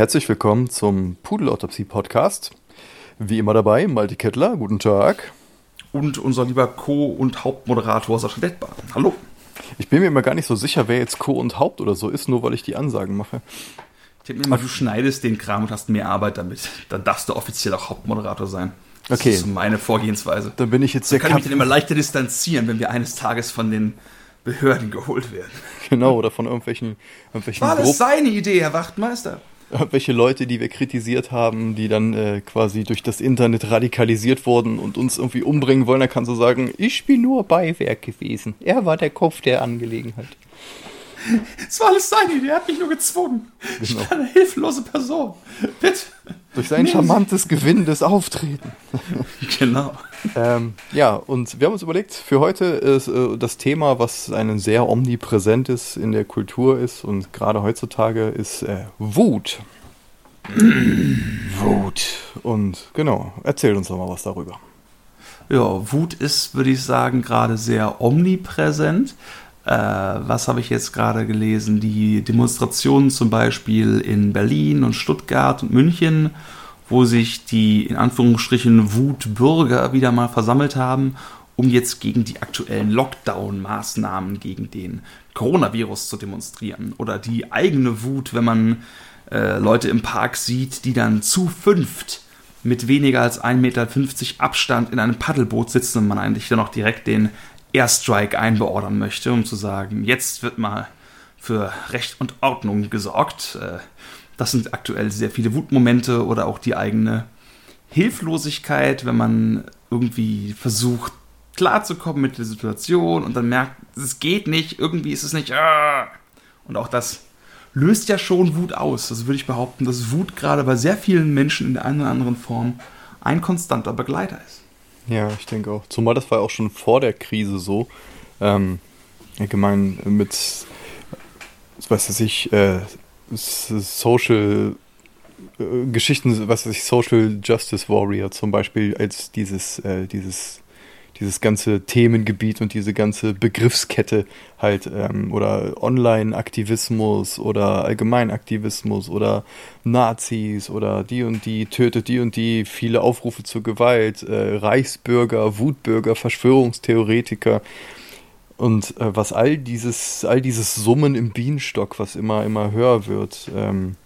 Herzlich willkommen zum Pudelautopsie-Podcast. Wie immer dabei, Malte Kettler, guten Tag. Und unser lieber Co- und Hauptmoderator Sascha Detbar. Hallo. Ich bin mir immer gar nicht so sicher, wer jetzt Co- und Haupt oder so ist, nur weil ich die Ansagen mache. Ich denke mir immer, du schneidest den Kram und hast mehr Arbeit damit. Dann darfst du offiziell auch Hauptmoderator sein. Das Okay. ist meine Vorgehensweise. Dann bin ich jetzt Da der kann ich mich dann immer leichter distanzieren, wenn wir eines Tages von den Behörden geholt werden. Genau, oder von irgendwelchen, irgendwelchen War das seine Idee, Herr Wachtmeister? Irgendwelche Leute, die wir kritisiert haben, die dann äh, quasi durch das Internet radikalisiert wurden und uns irgendwie umbringen wollen, dann kannst du sagen, ich bin nur Beiwerk gewesen. Er war der Kopf der Angelegenheit. Es war alles seine Idee, er hat mich nur gezwungen. Ich Genau. war eine hilflose Person. Bitte. Durch sein charmantes, gewinnendes Auftreten. Genau. Ähm, ja, und wir haben uns überlegt, für heute ist äh, das Thema, was ein sehr omnipräsentes in der Kultur ist und gerade heutzutage ist äh, Wut. Wut. Und genau, erzähl uns doch mal was darüber. Ja, Wut ist, würde ich sagen, gerade sehr omnipräsent. Äh, was habe ich jetzt gerade gelesen? Die Demonstrationen zum Beispiel in Berlin und Stuttgart und München, wo sich die in Anführungsstrichen Wutbürger wieder mal versammelt haben, um jetzt gegen die aktuellen Lockdown-Maßnahmen gegen den Coronavirus zu demonstrieren. Oder die eigene Wut, wenn man äh, Leute im Park sieht, die dann zu fünft mit weniger als 1,50 Meter Abstand in einem Paddelboot sitzen und man eigentlich dann auch direkt den Airstrike einbeordern möchte, um zu sagen, jetzt wird mal für Recht und Ordnung gesorgt. Äh, Das sind aktuell sehr viele Wutmomente oder auch die eigene Hilflosigkeit, wenn man irgendwie versucht, klarzukommen mit der Situation und dann merkt, es geht nicht, irgendwie ist es nicht. ah. Und auch das löst ja schon Wut aus. Das würde ich behaupten, dass Wut gerade bei sehr vielen Menschen in der einen oder anderen Form ein konstanter Begleiter ist. Ja, ich denke auch. Zumal das war auch schon vor der Krise so. Ähm, allgemein mit, was weiß ich, äh, Social äh, Geschichten, was weiß ich, Social Justice Warrior zum Beispiel als dieses, äh, dieses, dieses ganze Themengebiet und diese ganze Begriffskette halt ähm, oder Online-Aktivismus oder Allgemeinaktivismus oder Nazis oder die und die tötet die und die, viele Aufrufe zur Gewalt, äh, Reichsbürger, Wutbürger, Verschwörungstheoretiker und äh, was all dieses, all dieses Summen im Bienenstock, was immer, immer höher wird, ähm,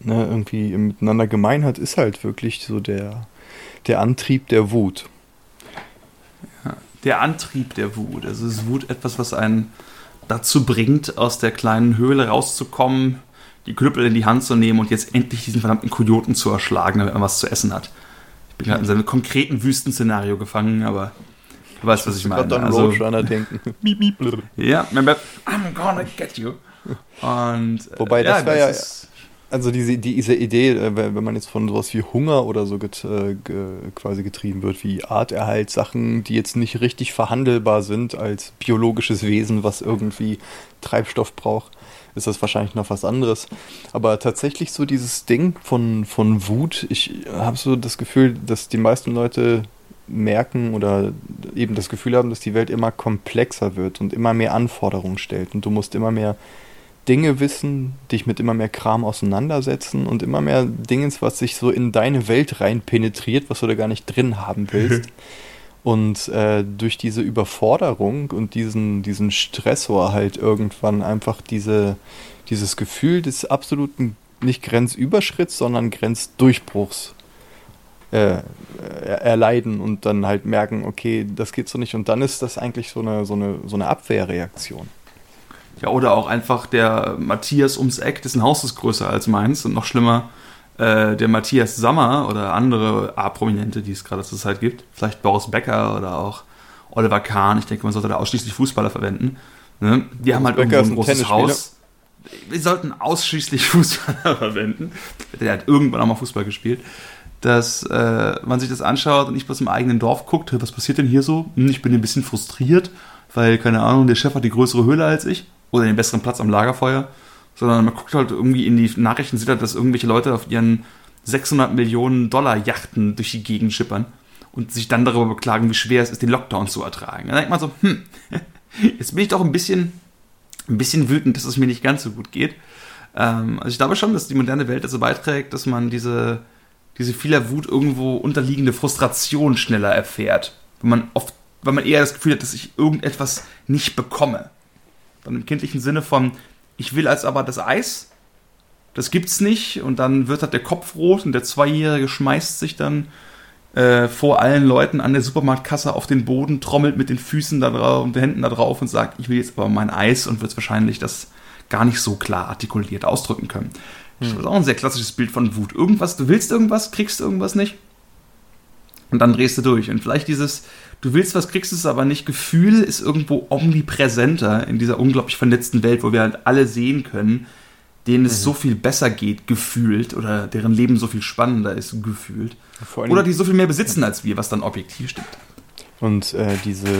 ne, irgendwie miteinander gemein hat, ist halt wirklich so der, der Antrieb der Wut. Der Antrieb der Wut. Also ist Wut etwas, was einen dazu bringt, aus der kleinen Höhle rauszukommen, die Knüppel in die Hand zu nehmen und jetzt endlich diesen verdammten Kojoten zu erschlagen, damit man was zu essen hat. Ich bin gerade in seinem konkreten Wüstenszenario gefangen, aber du weißt, was ich meine. Gerade an Also, Roadrunner denken. miep, miep. Ja, I'm gonna get you. Und, äh, Wobei, das wär ja- ist- Also diese, diese Idee, äh, wenn man jetzt von sowas wie Hunger oder so get, äh, quasi getrieben wird, wie Arterhalt, Sachen, die jetzt nicht richtig verhandelbar sind als biologisches Wesen, was irgendwie Treibstoff braucht, ist das wahrscheinlich noch was anderes. Aber tatsächlich so dieses Ding von, von Wut, ich habe so das Gefühl, dass die meisten Leute merken oder eben das Gefühl haben, dass die Welt immer komplexer wird und immer mehr Anforderungen stellt und du musst immer mehr Dinge wissen, dich mit immer mehr Kram auseinandersetzen und immer mehr Dingens, was sich so in deine Welt rein penetriert, was du da gar nicht drin haben willst. und äh, durch diese Überforderung und diesen, diesen Stressor halt irgendwann einfach diese, dieses Gefühl des absoluten, nicht Grenzüberschritts, sondern Grenzdurchbruchs äh, er- erleiden und dann halt merken, okay, das geht so nicht. Und dann ist das eigentlich so eine, so eine, so eine Abwehrreaktion. Ja, oder auch einfach der Matthias ums Eck, dessen Haus ist größer als meins und noch schlimmer, äh, der Matthias Sammer oder andere A-Prominente, die es gerade zur Zeit gibt, vielleicht Boris Becker oder auch Oliver Kahn, ich denke, man sollte da ausschließlich Fußballer verwenden. Ne? Die haben halt Becker irgendwo ein großes Haus. Wir sollten ausschließlich Fußballer verwenden. Der hat irgendwann auch mal Fußball gespielt. Dass äh, man sich das anschaut und nicht bloß im eigenen Dorf guckt, was passiert denn hier so? Hm, ich bin ein bisschen frustriert, weil, keine Ahnung, der Chef hat die größere Höhle als ich oder den besseren Platz am Lagerfeuer, sondern man guckt halt irgendwie in die Nachrichten, sieht halt, dass irgendwelche Leute auf ihren 600 Millionen Dollar Yachten durch die Gegend schippern und sich dann darüber beklagen, wie schwer es ist, den Lockdown zu ertragen. Dann denkt man so, hm, jetzt bin ich doch ein bisschen, ein bisschen wütend, dass es mir nicht ganz so gut geht. Ähm, also ich glaube schon, dass die moderne Welt dazu beiträgt, dass man diese, diese vieler Wut irgendwo unterliegende Frustration schneller erfährt. Wenn man oft, weil man eher das Gefühl hat, dass ich irgendetwas nicht bekomme. Dann im kindlichen Sinne von, ich will als aber das Eis, das gibt's nicht, und dann wird halt der Kopf rot und der Zweijährige schmeißt sich dann äh, vor allen Leuten an der Supermarktkasse auf den Boden, trommelt mit den Füßen da drauf und den Händen da drauf und sagt, ich will jetzt aber mein Eis und wird wahrscheinlich das gar nicht so klar artikuliert ausdrücken können. Hm. Das ist auch ein sehr klassisches Bild von Wut. Irgendwas, du willst irgendwas, kriegst irgendwas nicht. Und dann drehst du durch. Und vielleicht dieses, du willst was, kriegst es aber nicht, Gefühl ist irgendwo omnipräsenter in dieser unglaublich vernetzten Welt, wo wir halt alle sehen können, denen es mhm. so viel besser geht, gefühlt, oder deren Leben so viel spannender ist, gefühlt. Oder die so viel mehr besitzen als wir, was dann objektiv stimmt. Und äh, diese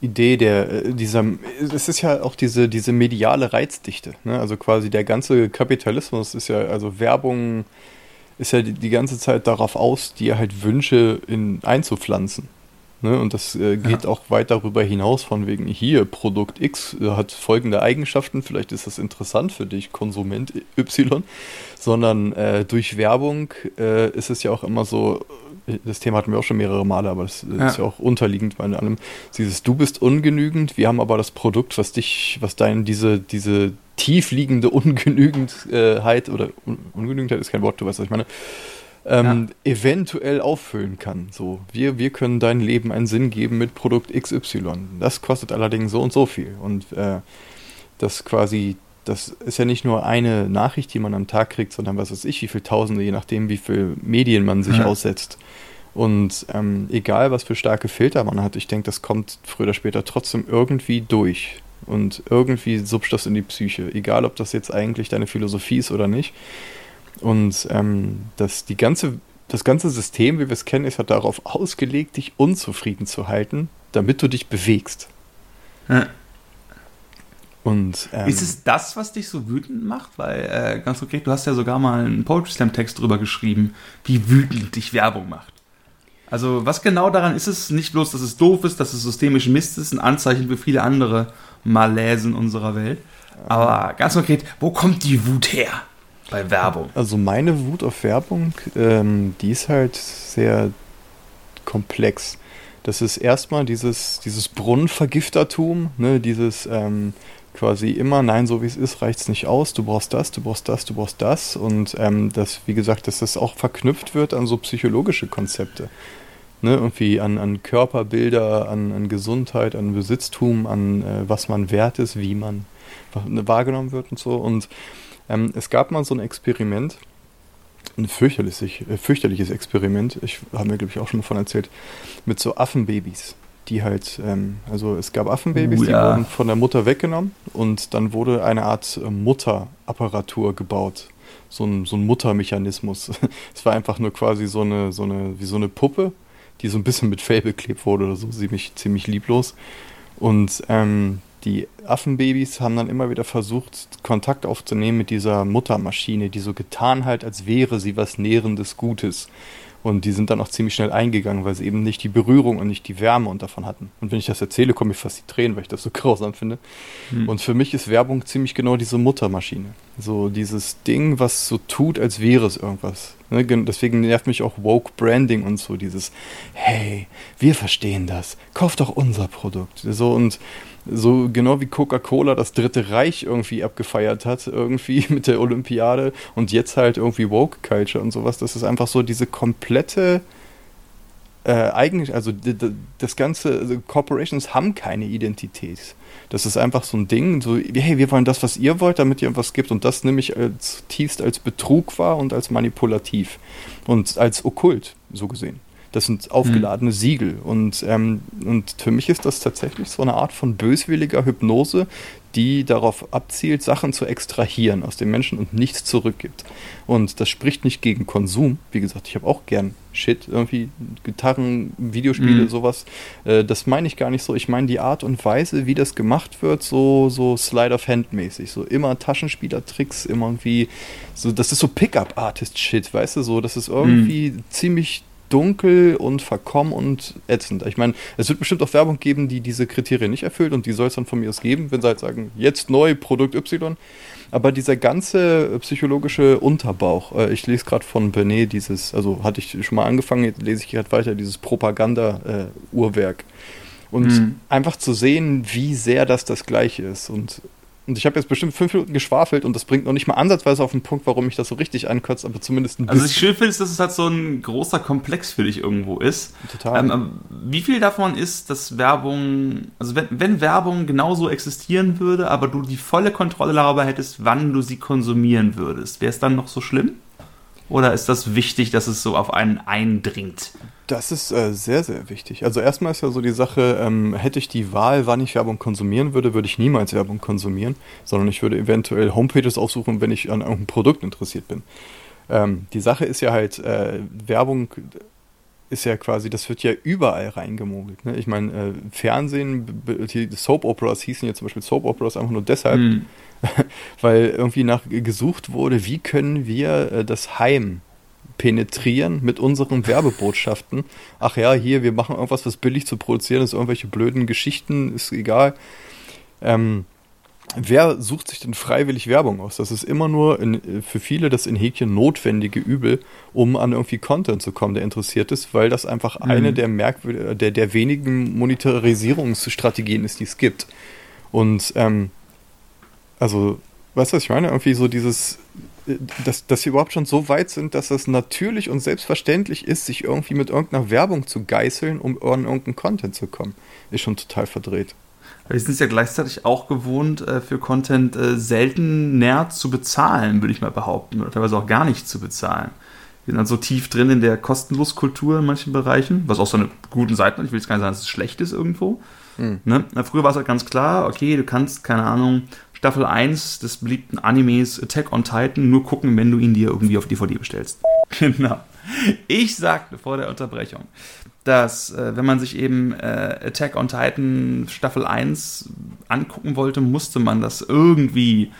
Idee der, äh, dieser, es ist ja auch diese, diese mediale Reizdichte. Ne? Also quasi der ganze Kapitalismus ist ja, also Werbung ist ja die, die ganze Zeit darauf aus, dir halt Wünsche in, einzupflanzen. Ne? Und das äh, geht ja. auch weit darüber hinaus, von wegen hier, Produkt X äh, hat folgende Eigenschaften, vielleicht ist das interessant für dich, Konsument Y, sondern äh, durch Werbung äh, ist es ja auch immer so, das Thema hatten wir auch schon mehrere Male, aber das ja. ist ja auch unterliegend bei allem. Dieses Du bist ungenügend, wir haben aber das Produkt, was dich, was dein, diese, diese tiefliegende Ungenügendheit oder Un Ungenügendheit ist kein Wort, du weißt, was ich meine, ähm, ja. eventuell auffüllen kann. So, wir, wir können dein Leben einen Sinn geben mit Produkt XY. Das kostet allerdings so und so viel. Und äh, das quasi das ist ja nicht nur eine Nachricht, die man am Tag kriegt, sondern was weiß ich, wie viele Tausende, je nachdem, wie viele Medien man sich ja. aussetzt. Und ähm, egal, was für starke Filter man hat, ich denke, das kommt früher oder später trotzdem irgendwie durch. Und irgendwie subst das in die Psyche. Egal, ob das jetzt eigentlich deine Philosophie ist oder nicht. Und ähm, das, die ganze, das ganze System, wie wir es kennen, ist halt darauf ausgelegt, dich unzufrieden zu halten, damit du dich bewegst. Ja. Und, ähm, ist es das, was dich so wütend macht? Weil, äh, ganz konkret, du hast ja sogar mal einen Poetry Slam-Text drüber geschrieben, wie wütend dich Werbung macht. Also, was genau daran ist es? Nicht bloß, dass es doof ist, dass es systemisch Mist ist, ein Anzeichen für viele andere Malaisen unserer Welt. Aber ganz konkret, wo kommt die Wut her bei Werbung? Also, meine Wut auf Werbung, ähm, die ist halt sehr komplex. Das ist erstmal dieses, dieses Brunnenvergiftertum, ne, dieses, ähm, quasi immer, nein, so wie es ist, reicht es nicht aus, du brauchst das, du brauchst das, du brauchst das. Und ähm, das, wie gesagt, dass das auch verknüpft wird an so psychologische Konzepte. Ne, irgendwie an, an Körperbilder, an, an Gesundheit, an Besitztum, an äh, was man wert ist, wie man wahrgenommen wird und so. Und ähm, es gab mal so ein Experiment, ein fürchterliches, äh, fürchterliches Experiment, ich habe mir, glaube ich, auch schon mal von erzählt, mit so Affenbabys die halt, ähm, also es gab Affenbabys, uh, ja. die wurden von der Mutter weggenommen und dann wurde eine Art äh, Mutterapparatur gebaut. So ein, so ein Muttermechanismus. es war einfach nur quasi so eine, so eine, wie so eine Puppe, die so ein bisschen mit Fell beklebt wurde oder so, ziemlich, ziemlich lieblos. Und ähm, die Affenbabys haben dann immer wieder versucht, Kontakt aufzunehmen mit dieser Muttermaschine, die so getan hat, als wäre sie was Nährendes Gutes. Und die sind dann auch ziemlich schnell eingegangen, weil sie eben nicht die Berührung und nicht die Wärme und davon hatten. Und wenn ich das erzähle, komme ich fast die Tränen, weil ich das so grausam finde. Mhm. Und für mich ist Werbung ziemlich genau diese Muttermaschine. So dieses Ding, was so tut, als wäre es irgendwas. Ne? Deswegen nervt mich auch Woke Branding und so dieses, hey, wir verstehen das, kauf doch unser Produkt. So und so genau wie Coca-Cola das Dritte Reich irgendwie abgefeiert hat, irgendwie mit der Olympiade und jetzt halt irgendwie Woke Culture und sowas. Das ist einfach so diese komplette äh, eigentlich, also das ganze, also Corporations haben keine Identität. Das ist einfach so ein Ding, so, hey, wir wollen das, was ihr wollt, damit ihr was gibt. Und das nehme ich als tiefst als Betrug wahr und als manipulativ und als okkult, so gesehen. Das sind aufgeladene mhm. Siegel. Und, ähm, und für mich ist das tatsächlich so eine Art von böswilliger Hypnose, die darauf abzielt, Sachen zu extrahieren aus dem Menschen und nichts zurückgibt. Und das spricht nicht gegen Konsum. Wie gesagt, ich habe auch gern Shit, irgendwie Gitarren, Videospiele, mhm. sowas. Äh, das meine ich gar nicht so. Ich meine die Art und Weise, wie das gemacht wird, so, so Slide of Hand mäßig. So immer Taschenspielertricks, immer irgendwie, so, das ist so Pickup-Artist-Shit, weißt du, so, das ist irgendwie mhm. ziemlich dunkel und verkommen und ätzend. Ich meine, es wird bestimmt auch Werbung geben, die diese Kriterien nicht erfüllt und die soll es dann von mir aus geben, wenn sie halt sagen, jetzt neu, Produkt Y. Aber dieser ganze psychologische Unterbauch, äh, ich lese gerade von Benet dieses, also hatte ich schon mal angefangen, jetzt lese ich gerade weiter, dieses Propaganda-Uhrwerk. Äh, und mhm. einfach zu sehen, wie sehr das das Gleiche ist. Und und ich habe jetzt bestimmt fünf Minuten geschwafelt und das bringt noch nicht mal ansatzweise auf den Punkt, warum mich das so richtig ankotzt, aber zumindest ein bisschen. Also, was ich schön finde, ist, dass es halt so ein großer Komplex für dich irgendwo ist. Total. Ähm, wie viel davon ist, dass Werbung, also wenn, wenn Werbung genauso existieren würde, aber du die volle Kontrolle darüber hättest, wann du sie konsumieren würdest, wäre es dann noch so schlimm? Oder ist das wichtig, dass es so auf einen eindringt? Das ist äh, sehr, sehr wichtig. Also erstmal ist ja so die Sache, ähm, hätte ich die Wahl, wann ich Werbung konsumieren würde, würde ich niemals Werbung konsumieren, sondern ich würde eventuell Homepages aufsuchen, wenn ich an irgendeinem Produkt interessiert bin. Ähm, die Sache ist ja halt, äh, Werbung ist ja quasi, das wird ja überall reingemogelt. Ne? Ich meine, äh, Fernsehen, die Soap Operas hießen ja zum Beispiel Soap Operas einfach nur deshalb, mhm. weil irgendwie nach gesucht wurde, wie können wir äh, das Heim penetrieren mit unseren Werbebotschaften. Ach ja, hier, wir machen irgendwas, was billig zu produzieren ist, irgendwelche blöden Geschichten, ist egal. Ähm, wer sucht sich denn freiwillig Werbung aus? Das ist immer nur in, für viele das in Häkchen notwendige Übel, um an irgendwie Content zu kommen, der interessiert ist, weil das einfach mhm. eine der, Merkwür der, der wenigen Monetarisierungsstrategien ist, die es gibt. Und ähm, also, weißt du, was ich meine? Irgendwie so dieses, dass, dass wir überhaupt schon so weit sind, dass es natürlich und selbstverständlich ist, sich irgendwie mit irgendeiner Werbung zu geißeln, um an irgendeinen Content zu kommen, ist schon total verdreht. Wir sind es ja gleichzeitig auch gewohnt, äh, für Content äh, selten näher zu bezahlen, würde ich mal behaupten, oder teilweise auch gar nicht zu bezahlen. Wir sind dann so tief drin in der Kostenloskultur in manchen Bereichen, was auch so eine guten Seite hat. Ich will jetzt gar nicht sagen, dass es schlecht ist irgendwo. Mhm. Ne? Früher war es halt ganz klar, okay, du kannst, keine Ahnung, Staffel 1 des beliebten Animes Attack on Titan nur gucken, wenn du ihn dir irgendwie auf DVD bestellst. Genau. Ich sagte vor der Unterbrechung, dass äh, wenn man sich eben äh, Attack on Titan Staffel 1 angucken wollte, musste man das irgendwie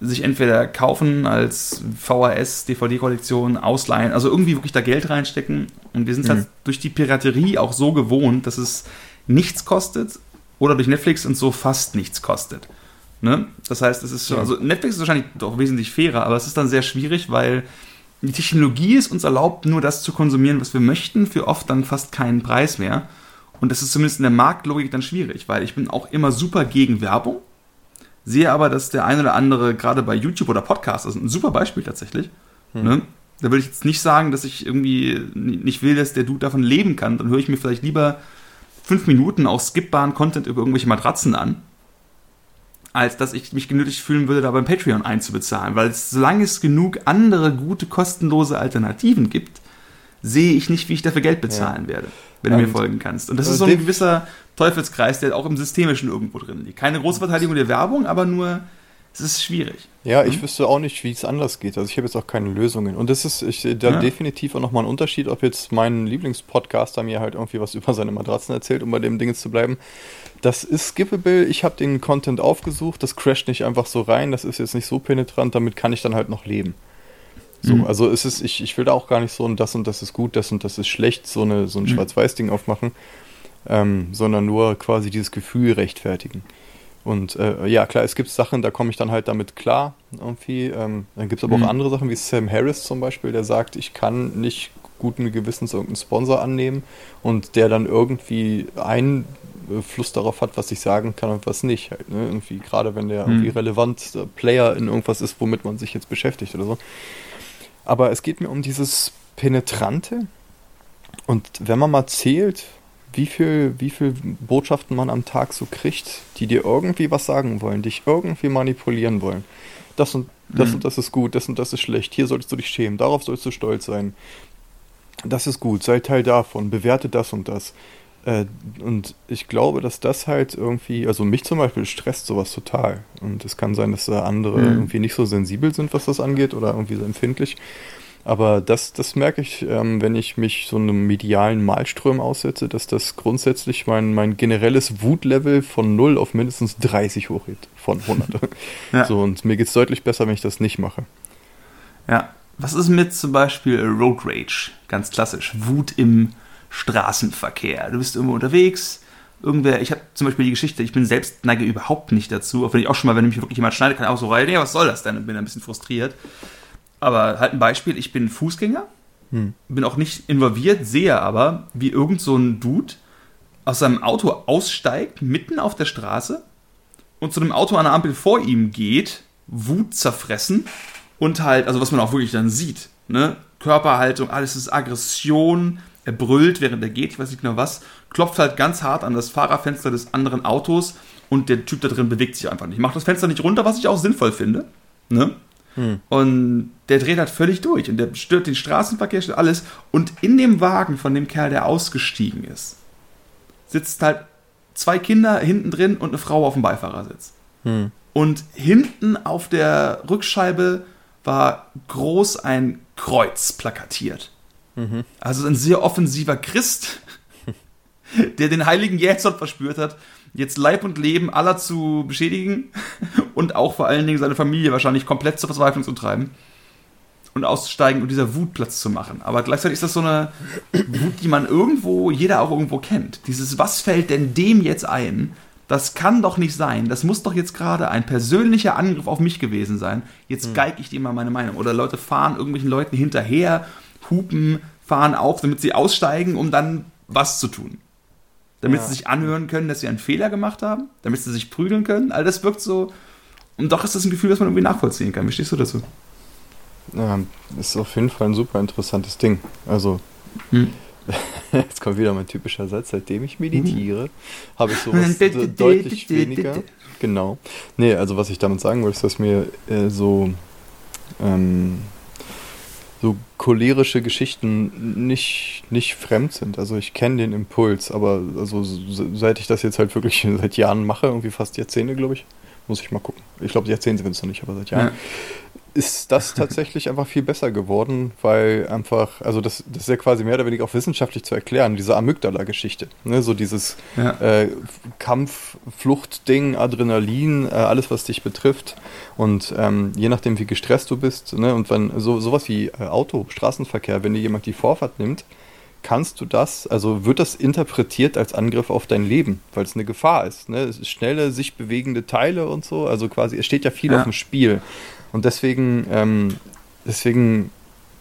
sich entweder kaufen als VHS, DVD-Kollektion, ausleihen, also irgendwie wirklich da Geld reinstecken. Und wir sind mhm. halt durch die Piraterie auch so gewohnt, dass es nichts kostet oder durch Netflix und so fast nichts kostet. Ne? Das heißt, es ist schon, also Netflix ist wahrscheinlich doch wesentlich fairer, aber es ist dann sehr schwierig, weil die Technologie ist uns erlaubt, nur das zu konsumieren, was wir möchten, für oft dann fast keinen Preis mehr. Und das ist zumindest in der Marktlogik dann schwierig, weil ich bin auch immer super gegen Werbung, sehe aber, dass der eine oder andere, gerade bei YouTube oder Podcast, das ist ein super Beispiel tatsächlich, hm. ne? da würde ich jetzt nicht sagen, dass ich irgendwie nicht will, dass der Dude davon leben kann, dann höre ich mir vielleicht lieber fünf Minuten auch skippbaren Content über irgendwelche Matratzen an, als dass ich mich genötigt fühlen würde, da beim Patreon einzubezahlen. Weil es, solange es genug andere gute, kostenlose Alternativen gibt, sehe ich nicht, wie ich dafür Geld bezahlen ja. werde, wenn du mir folgen kannst. Und das ist so ein gewisser Teufelskreis, der auch im Systemischen irgendwo drin liegt. Keine große Verteidigung der Werbung, aber nur es ist schwierig. Ja, ich mhm. wüsste auch nicht, wie es anders geht. Also ich habe jetzt auch keine Lösungen. Und das ist ich, da ja. definitiv auch nochmal ein Unterschied, ob jetzt mein Lieblingspodcaster mir halt irgendwie was über seine Matratzen erzählt, um bei dem Ding zu bleiben. Das ist skippable. Ich habe den Content aufgesucht. Das crasht nicht einfach so rein. Das ist jetzt nicht so penetrant. Damit kann ich dann halt noch leben. So, mhm. also es ist, ich, ich will da auch gar nicht so ein das und das ist gut, das und das ist schlecht, so, eine, so ein mhm. Schwarz-Weiß-Ding aufmachen, ähm, sondern nur quasi dieses Gefühl rechtfertigen. Und äh, ja, klar, es gibt Sachen, da komme ich dann halt damit klar irgendwie. Ähm, dann gibt es aber mhm. auch andere Sachen, wie Sam Harris zum Beispiel, der sagt, ich kann nicht guten Gewissens irgendeinen Sponsor annehmen und der dann irgendwie Einfluss darauf hat, was ich sagen kann und was nicht. Halt, ne? Irgendwie, gerade wenn der mhm. irgendwie relevant Player in irgendwas ist, womit man sich jetzt beschäftigt oder so. Aber es geht mir um dieses Penetrante. Und wenn man mal zählt, wie viel, wie viel Botschaften man am Tag so kriegt, die dir irgendwie was sagen wollen, dich irgendwie manipulieren wollen. Das und das mhm. und das ist gut, das und das ist schlecht. Hier solltest du dich schämen, darauf sollst du stolz sein. Das ist gut, sei Teil davon, bewerte das und das. Äh, und ich glaube, dass das halt irgendwie, also mich zum Beispiel stresst sowas total. Und es kann sein, dass da andere mhm. irgendwie nicht so sensibel sind, was das angeht, oder irgendwie so empfindlich. Aber das, das merke ich, ähm, wenn ich mich so einem medialen Malström aussetze, dass das grundsätzlich mein, mein generelles Wutlevel von 0 auf mindestens 30 hochgeht. Von 100. ja. So, und mir geht es deutlich besser, wenn ich das nicht mache. Ja, was ist mit zum Beispiel Road Rage? Ganz klassisch. Wut im Straßenverkehr. Du bist irgendwo unterwegs, irgendwer, ich habe zum Beispiel die Geschichte, ich bin selbst neige überhaupt nicht dazu, auch wenn ich auch schon mal, wenn mich wirklich jemand schneidet, kann auch so rein, nee, was soll das denn? Und bin ein bisschen frustriert. Aber halt ein Beispiel, ich bin Fußgänger, hm. bin auch nicht involviert, sehe aber, wie irgend so ein Dude aus seinem Auto aussteigt, mitten auf der Straße und zu dem Auto an der Ampel vor ihm geht, Wut zerfressen und halt, also was man auch wirklich dann sieht, ne? Körperhaltung, alles ist Aggression, er brüllt, während er geht, ich weiß nicht genau was, klopft halt ganz hart an das Fahrerfenster des anderen Autos und der Typ da drin bewegt sich einfach nicht. Macht das Fenster nicht runter, was ich auch sinnvoll finde. Ne? Hm. Und der dreht halt völlig durch und der stört den Straßenverkehr, stört alles. Und in dem Wagen von dem Kerl, der ausgestiegen ist, sitzt halt zwei Kinder hinten drin und eine Frau auf dem Beifahrersitz. Hm. Und hinten auf der Rückscheibe war groß ein Kreuz plakatiert. Mhm. Also ein sehr offensiver Christ, der den heiligen Jäson verspürt hat, jetzt Leib und Leben aller zu beschädigen und auch vor allen Dingen seine Familie wahrscheinlich komplett zur Verzweiflung zu treiben und auszusteigen und dieser Wut Platz zu machen. Aber gleichzeitig ist das so eine Wut, die man irgendwo, jeder auch irgendwo kennt. Dieses, was fällt denn dem jetzt ein? Das kann doch nicht sein. Das muss doch jetzt gerade ein persönlicher Angriff auf mich gewesen sein. Jetzt hm. geige ich dir mal meine Meinung. Oder Leute fahren irgendwelchen Leuten hinterher, hupen, fahren auf, damit sie aussteigen, um dann was zu tun damit ja. sie sich anhören können, dass sie einen Fehler gemacht haben, damit sie sich prügeln können. All das wirkt so. Und doch ist das ein Gefühl, das man irgendwie nachvollziehen kann. Wie stehst du dazu? Ja, ist auf jeden Fall ein super interessantes Ding. Also, hm. jetzt kommt wieder mein typischer Satz, seitdem ich meditiere, habe ich sowas deutlich weniger. Genau. Nee, also was ich damit sagen wollte, ist, dass mir äh, so ähm, so cholerische Geschichten nicht, nicht fremd sind. Also ich kenne den Impuls, aber also seit ich das jetzt halt wirklich seit Jahren mache, irgendwie fast Jahrzehnte, glaube ich, muss ich mal gucken. Ich glaube, Jahrzehnte sind es noch nicht, aber seit Jahren. Ja ist das tatsächlich einfach viel besser geworden, weil einfach, also das, das ist ja quasi mehr oder weniger auch wissenschaftlich zu erklären, diese Amygdala-Geschichte. Ne? So dieses ja. äh, Kampf, Flucht-Ding, Adrenalin, äh, alles, was dich betrifft. Und ähm, je nachdem, wie gestresst du bist, ne? und wenn so, sowas wie äh, Auto, Straßenverkehr, wenn dir jemand die Vorfahrt nimmt, kannst du das, also wird das interpretiert als Angriff auf dein Leben, weil es eine Gefahr ist. Ne? Es ist schnelle, sich bewegende Teile und so, also quasi, es steht ja viel ja. auf dem Spiel. Und deswegen, ähm, deswegen,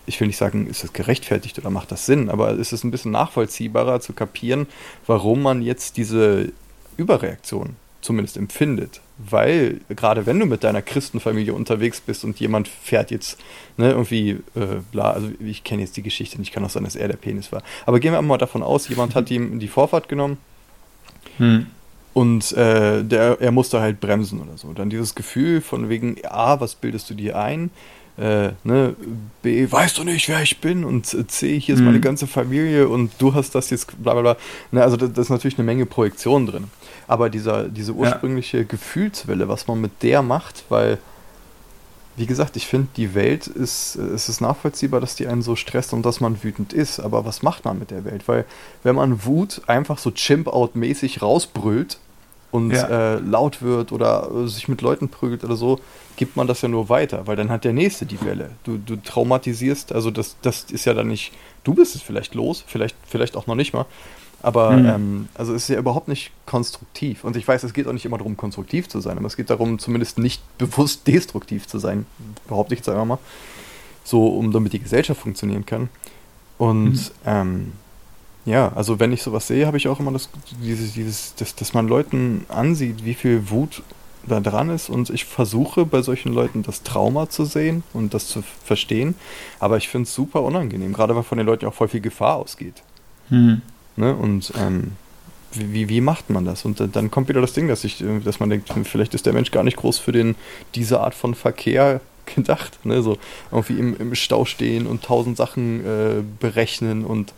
ich will nicht sagen, ist das gerechtfertigt oder macht das Sinn, aber ist es ein bisschen nachvollziehbarer zu kapieren, warum man jetzt diese Überreaktion zumindest empfindet. Weil, gerade wenn du mit deiner Christenfamilie unterwegs bist und jemand fährt jetzt, ne, irgendwie, äh, bla, also ich kenne jetzt die Geschichte nicht, kann auch sein, dass er der Penis war. Aber gehen wir mal davon aus, jemand hat ihm die Vorfahrt genommen. Hm. Und äh, der, er musste halt bremsen oder so. Dann dieses Gefühl von wegen, A, was bildest du dir ein? Äh, ne, B, weißt du nicht, wer ich bin? Und C, hier ist mhm. meine ganze Familie und du hast das jetzt, bla bla bla. Ne, also da, da ist natürlich eine Menge Projektion drin. Aber dieser, diese ursprüngliche ja. Gefühlswelle, was man mit der macht, weil, wie gesagt, ich finde, die Welt ist, es ist nachvollziehbar, dass die einen so stresst und dass man wütend ist. Aber was macht man mit der Welt? Weil, wenn man Wut einfach so Chimp-Out-mäßig rausbrüllt, und ja. äh, laut wird oder sich mit Leuten prügelt oder so, gibt man das ja nur weiter, weil dann hat der Nächste die Welle. Du, du traumatisierst, also das, das ist ja dann nicht, du bist es vielleicht los, vielleicht, vielleicht auch noch nicht mal, aber mhm. ähm, also es ist ja überhaupt nicht konstruktiv. Und ich weiß, es geht auch nicht immer darum, konstruktiv zu sein, aber es geht darum, zumindest nicht bewusst destruktiv zu sein, behaupte ich jetzt einfach mal, so, um damit die Gesellschaft funktionieren kann. Und mhm. ähm, ja, also wenn ich sowas sehe, habe ich auch immer das, dieses, dieses, dass, dass man Leuten ansieht, wie viel Wut da dran ist und ich versuche bei solchen Leuten das Trauma zu sehen und das zu verstehen, aber ich finde es super unangenehm, gerade weil von den Leuten auch voll viel Gefahr ausgeht. Hm. Ne? Und ähm, wie, wie macht man das? Und dann kommt wieder das Ding, dass ich, dass man denkt, vielleicht ist der Mensch gar nicht groß für den, diese Art von Verkehr gedacht. Ne? So irgendwie im, im Stau stehen und tausend Sachen äh, berechnen und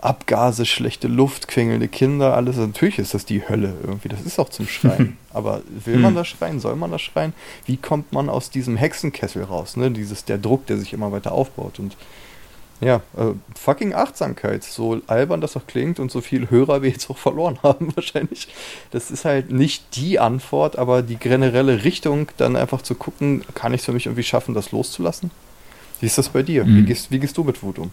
Abgase, schlechte Luft, quengelnde Kinder, alles. Natürlich ist das die Hölle irgendwie. Das ist auch zum Schreien. Aber will man hm. da schreien? Soll man da schreien? Wie kommt man aus diesem Hexenkessel raus? Ne? Dieses, der Druck, der sich immer weiter aufbaut. Und ja, äh, fucking Achtsamkeit. So albern das auch klingt und so viel Hörer wir jetzt auch verloren haben wahrscheinlich. Das ist halt nicht die Antwort, aber die generelle Richtung, dann einfach zu gucken, kann ich es für mich irgendwie schaffen, das loszulassen? Wie ist das bei dir? Mhm. Wie, gehst, wie gehst du mit Wut um?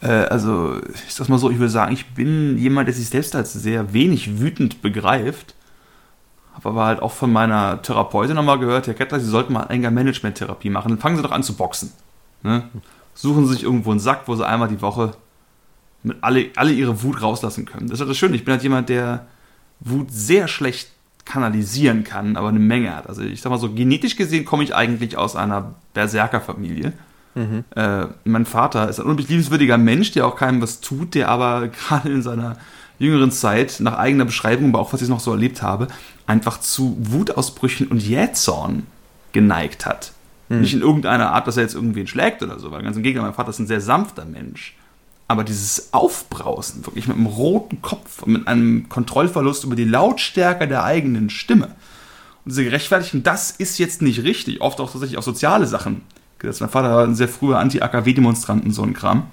Äh, also, ich sag's mal so, ich würde sagen, ich bin jemand, der sich selbst als sehr wenig wütend begreift. Habe aber halt auch von meiner Therapeutin nochmal gehört, Herr Kettler, Sie sollten mal Anger-Management-Therapie machen. Dann fangen Sie doch an zu boxen. Ne? Suchen Sie sich irgendwo einen Sack, wo Sie einmal die Woche mit alle, alle ihre Wut rauslassen können. Das ist halt das Schöne. Ich bin halt jemand, der Wut sehr schlecht kanalisieren kann, aber eine Menge hat. Also ich sag mal so, genetisch gesehen komme ich eigentlich aus einer Berserker-Familie. Mhm. Äh, mein Vater ist ein unheimlich liebenswürdiger Mensch, der auch keinem was tut, der aber gerade in seiner jüngeren Zeit, nach eigener Beschreibung, aber auch was ich noch so erlebt habe, einfach zu Wutausbrüchen und Jähzorn geneigt hat. Mhm. Nicht in irgendeiner Art, dass er jetzt irgendwen schlägt oder so, weil ganz im Gegenteil, mein Vater ist ein sehr sanfter Mensch. Aber dieses Aufbrausen, wirklich mit einem roten Kopf und mit einem Kontrollverlust über die Lautstärke der eigenen Stimme. Und diese Gerechtfertigung, das ist jetzt nicht richtig. Oft auch tatsächlich auch soziale Sachen gesetzt. Mein Vater war ein sehr früher Anti-AKW-Demonstranten, so ein Kram.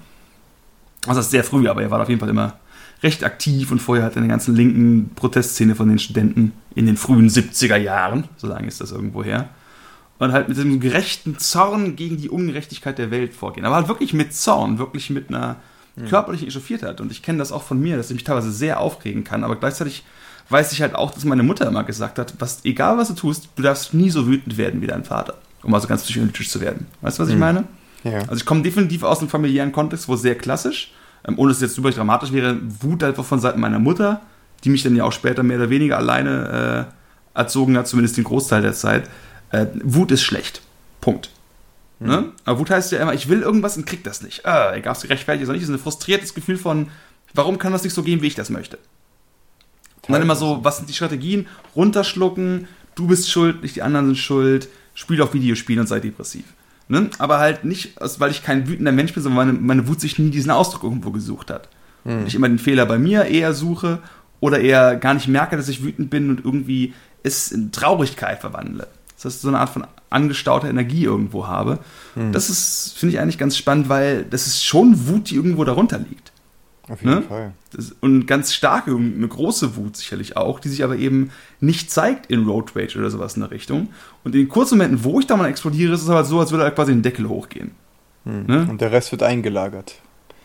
Also das ist sehr früh, aber er war auf jeden Fall immer recht aktiv und vorher hat er in der ganzen linken Protestszene von den Studenten in den frühen 70er Jahren, so lange ist das irgendwo her, und halt mit dem gerechten Zorn gegen die Ungerechtigkeit der Welt vorgehen. Aber halt wirklich mit Zorn, wirklich mit einer mhm. körperlichen Echauffiertheit. Und ich kenne das auch von mir, dass ich mich teilweise sehr aufregen kann, aber gleichzeitig weiß ich halt auch, dass meine Mutter immer gesagt hat, was, egal was du tust, du darfst nie so wütend werden wie dein Vater um also ganz psychoanalytisch zu werden. Weißt du, was ich mhm. meine? Ja. Also ich komme definitiv aus einem familiären Kontext, wo sehr klassisch, ähm, ohne dass es jetzt super dramatisch wäre, Wut einfach von Seiten meiner Mutter, die mich dann ja auch später mehr oder weniger alleine äh, erzogen hat, zumindest den Großteil der Zeit. Äh, Wut ist schlecht. Punkt. Mhm. Ne? Aber Wut heißt ja immer, ich will irgendwas und krieg das nicht. Äh, egal, ob es gerechtfertigt ist oder nicht, ist ein frustriertes Gefühl von, warum kann das nicht so gehen, wie ich das möchte? Und dann immer so, was sind die Strategien? Runterschlucken, du bist schuld, nicht die anderen sind schuld spielt auch Videospiele und sei depressiv. Ne? Aber halt nicht, weil ich kein wütender Mensch bin, sondern meine, meine Wut sich nie diesen Ausdruck irgendwo gesucht hat. Hm. Ich immer den Fehler bei mir eher suche oder eher gar nicht merke, dass ich wütend bin und irgendwie es in Traurigkeit verwandle. Das heißt, so eine Art von angestauter Energie irgendwo habe. Hm. Das ist, finde ich eigentlich ganz spannend, weil das ist schon Wut, die irgendwo darunter liegt. Auf jeden ne? Fall. Das, und ganz starke, eine große Wut sicherlich auch, die sich aber eben nicht zeigt in Road Rage oder sowas in der Richtung. Und in den kurzen Momenten, wo ich da mal explodiere, ist es aber so, als würde halt quasi ein Deckel hochgehen. Hm. Ne? Und der Rest wird eingelagert.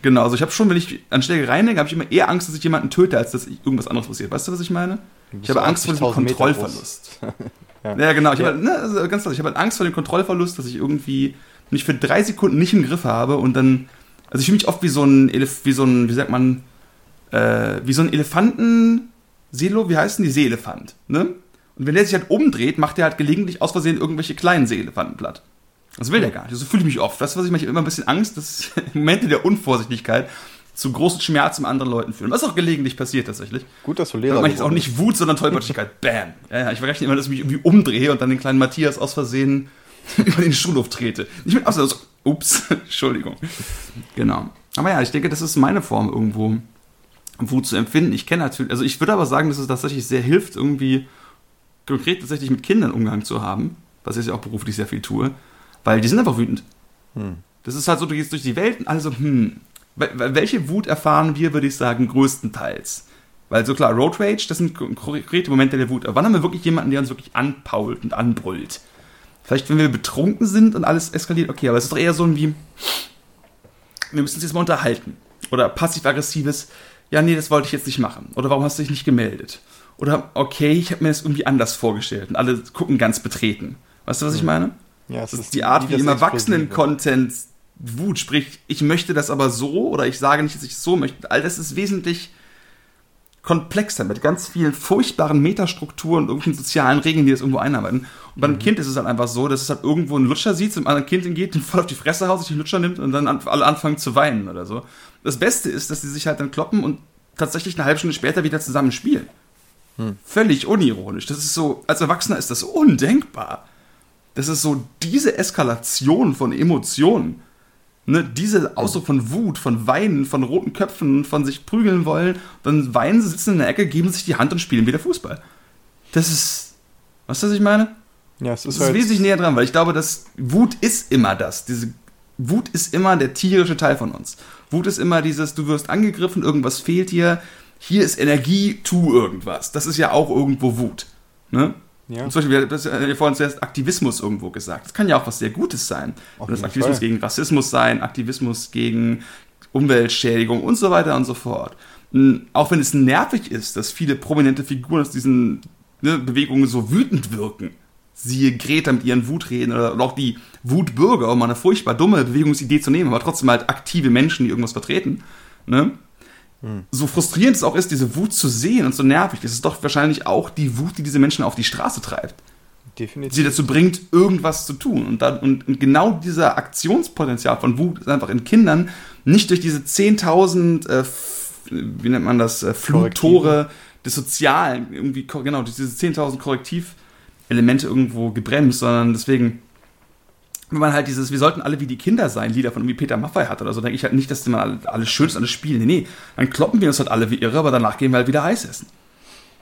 Genau, also ich habe schon, wenn ich an Schlägereien denke, habe ich immer eher Angst, dass ich jemanden töte, als dass irgendwas anderes passiert. Weißt du, was ich meine? Ich habe Angst vor dem Kontrollverlust. ja. ja. genau. Ich ja. habe ne, also ganz klar, ich habe halt Angst vor dem Kontrollverlust, dass ich irgendwie mich für drei Sekunden nicht im Griff habe und dann also ich fühle mich oft wie so ein, Elef wie so ein, wie sagt man, äh, wie so ein Elefanten, Seelo, wie heißt denn die Seeelefant, ne? Und wenn der sich halt umdreht, macht er halt gelegentlich aus Versehen irgendwelche kleinen Seeelefanten platt. Das will der gar nicht. So fühle ich mich oft. Du, was ich mache? immer ein bisschen Angst, dass Momente der Unvorsichtigkeit zu großen Schmerzen anderen Leuten führen. Was auch gelegentlich passiert tatsächlich. Gut, dass du Lehrer bist. auch nicht Wut, sondern Tollpatschigkeit. Bam. Ja, ja, ich verrechne immer, dass ich mich irgendwie umdrehe und dann den kleinen Matthias aus Versehen über den Schulhof trete. Nicht mit Absicht, also, ups, Entschuldigung. Genau. Aber ja, ich denke, das ist meine Form irgendwo, Wut zu empfinden. Ich kenne natürlich, also ich würde aber sagen, dass es tatsächlich sehr hilft, irgendwie konkret tatsächlich mit Kindern Umgang zu haben, was ich ja auch beruflich sehr viel tue, weil die sind einfach wütend. Hm. Das ist halt so, du gehst durch die Welt und alle so, hm, welche Wut erfahren wir, würde ich sagen, größtenteils? Weil so klar, Road Rage, das sind konkrete Momente der Wut. Aber wann haben wir wirklich jemanden, der uns wirklich anpault und anbrüllt? Vielleicht, wenn wir betrunken sind und alles eskaliert, okay, aber es ist doch eher so ein wie, wir müssen uns jetzt mal unterhalten. Oder passiv-aggressives, ja, nee, das wollte ich jetzt nicht machen. Oder warum hast du dich nicht gemeldet? Oder, okay, ich habe mir das irgendwie anders vorgestellt und alle gucken ganz betreten. Weißt du, was ich hm. meine? Ja, es das ist die Art, wie im Erwachsenen-Content Wut spricht, ich möchte das aber so oder ich sage nicht, dass ich es so möchte. All das ist wesentlich komplexer mit ganz vielen furchtbaren Metastrukturen und irgendwelchen sozialen Regeln, die das irgendwo einarbeiten. Und bei einem mhm. Kind ist es halt einfach so, dass es halt irgendwo einen Lutscher sieht, zum anderen Kind hingeht, den voll auf die Fresse haut, sich den Lutscher nimmt und dann an, alle anfangen zu weinen oder so. Das Beste ist, dass sie sich halt dann kloppen und tatsächlich eine halbe Stunde später wieder zusammen spielen. Hm. Völlig unironisch. Das ist so, als Erwachsener ist das undenkbar. Das ist so diese Eskalation von Emotionen Ne, diese Ausdruck von Wut, von Weinen, von roten Köpfen, von sich prügeln wollen, dann weinen sie, sitzen in der Ecke, geben sich die Hand und spielen wieder Fußball. Das ist. Weißt du, was ich meine? Ja, es ist, das ist halt wesentlich näher dran, weil ich glaube, dass Wut ist immer das. Diese Wut ist immer der tierische Teil von uns. Wut ist immer dieses, du wirst angegriffen, irgendwas fehlt dir, hier ist Energie, tu irgendwas. Das ist ja auch irgendwo Wut. Ne? Ja. Und zum Beispiel, das hat ja vorhin zuerst Aktivismus irgendwo gesagt. Das kann ja auch was sehr Gutes sein. Auf das Aktivismus Fall. gegen Rassismus sein, Aktivismus gegen Umweltschädigung und so weiter und so fort. Und auch wenn es nervig ist, dass viele prominente Figuren aus diesen ne, Bewegungen so wütend wirken, siehe Greta mit ihren Wutreden oder auch die Wutbürger, um eine furchtbar dumme Bewegungsidee zu nehmen, aber trotzdem halt aktive Menschen, die irgendwas vertreten. Ne? So frustrierend es auch ist, diese Wut zu sehen und so nervig, das ist doch wahrscheinlich auch die Wut, die diese Menschen auf die Straße treibt. Definitiv. Sie dazu bringt, irgendwas zu tun. Und, dann, und, und genau dieser Aktionspotenzial von Wut ist einfach in Kindern nicht durch diese 10.000, äh, wie nennt man das, äh, Fluttore des Sozialen, irgendwie, genau, diese 10.000 Korrektiv- Elemente irgendwo gebremst, sondern deswegen, wenn man halt dieses, wir sollten alle wie die Kinder sein, Lieder von irgendwie Peter Maffay hat oder so, denke ich halt nicht, dass man alles schön ist, alles spielen. Nee, nee, dann kloppen wir uns halt alle wie irre, aber danach gehen wir halt wieder Eis essen.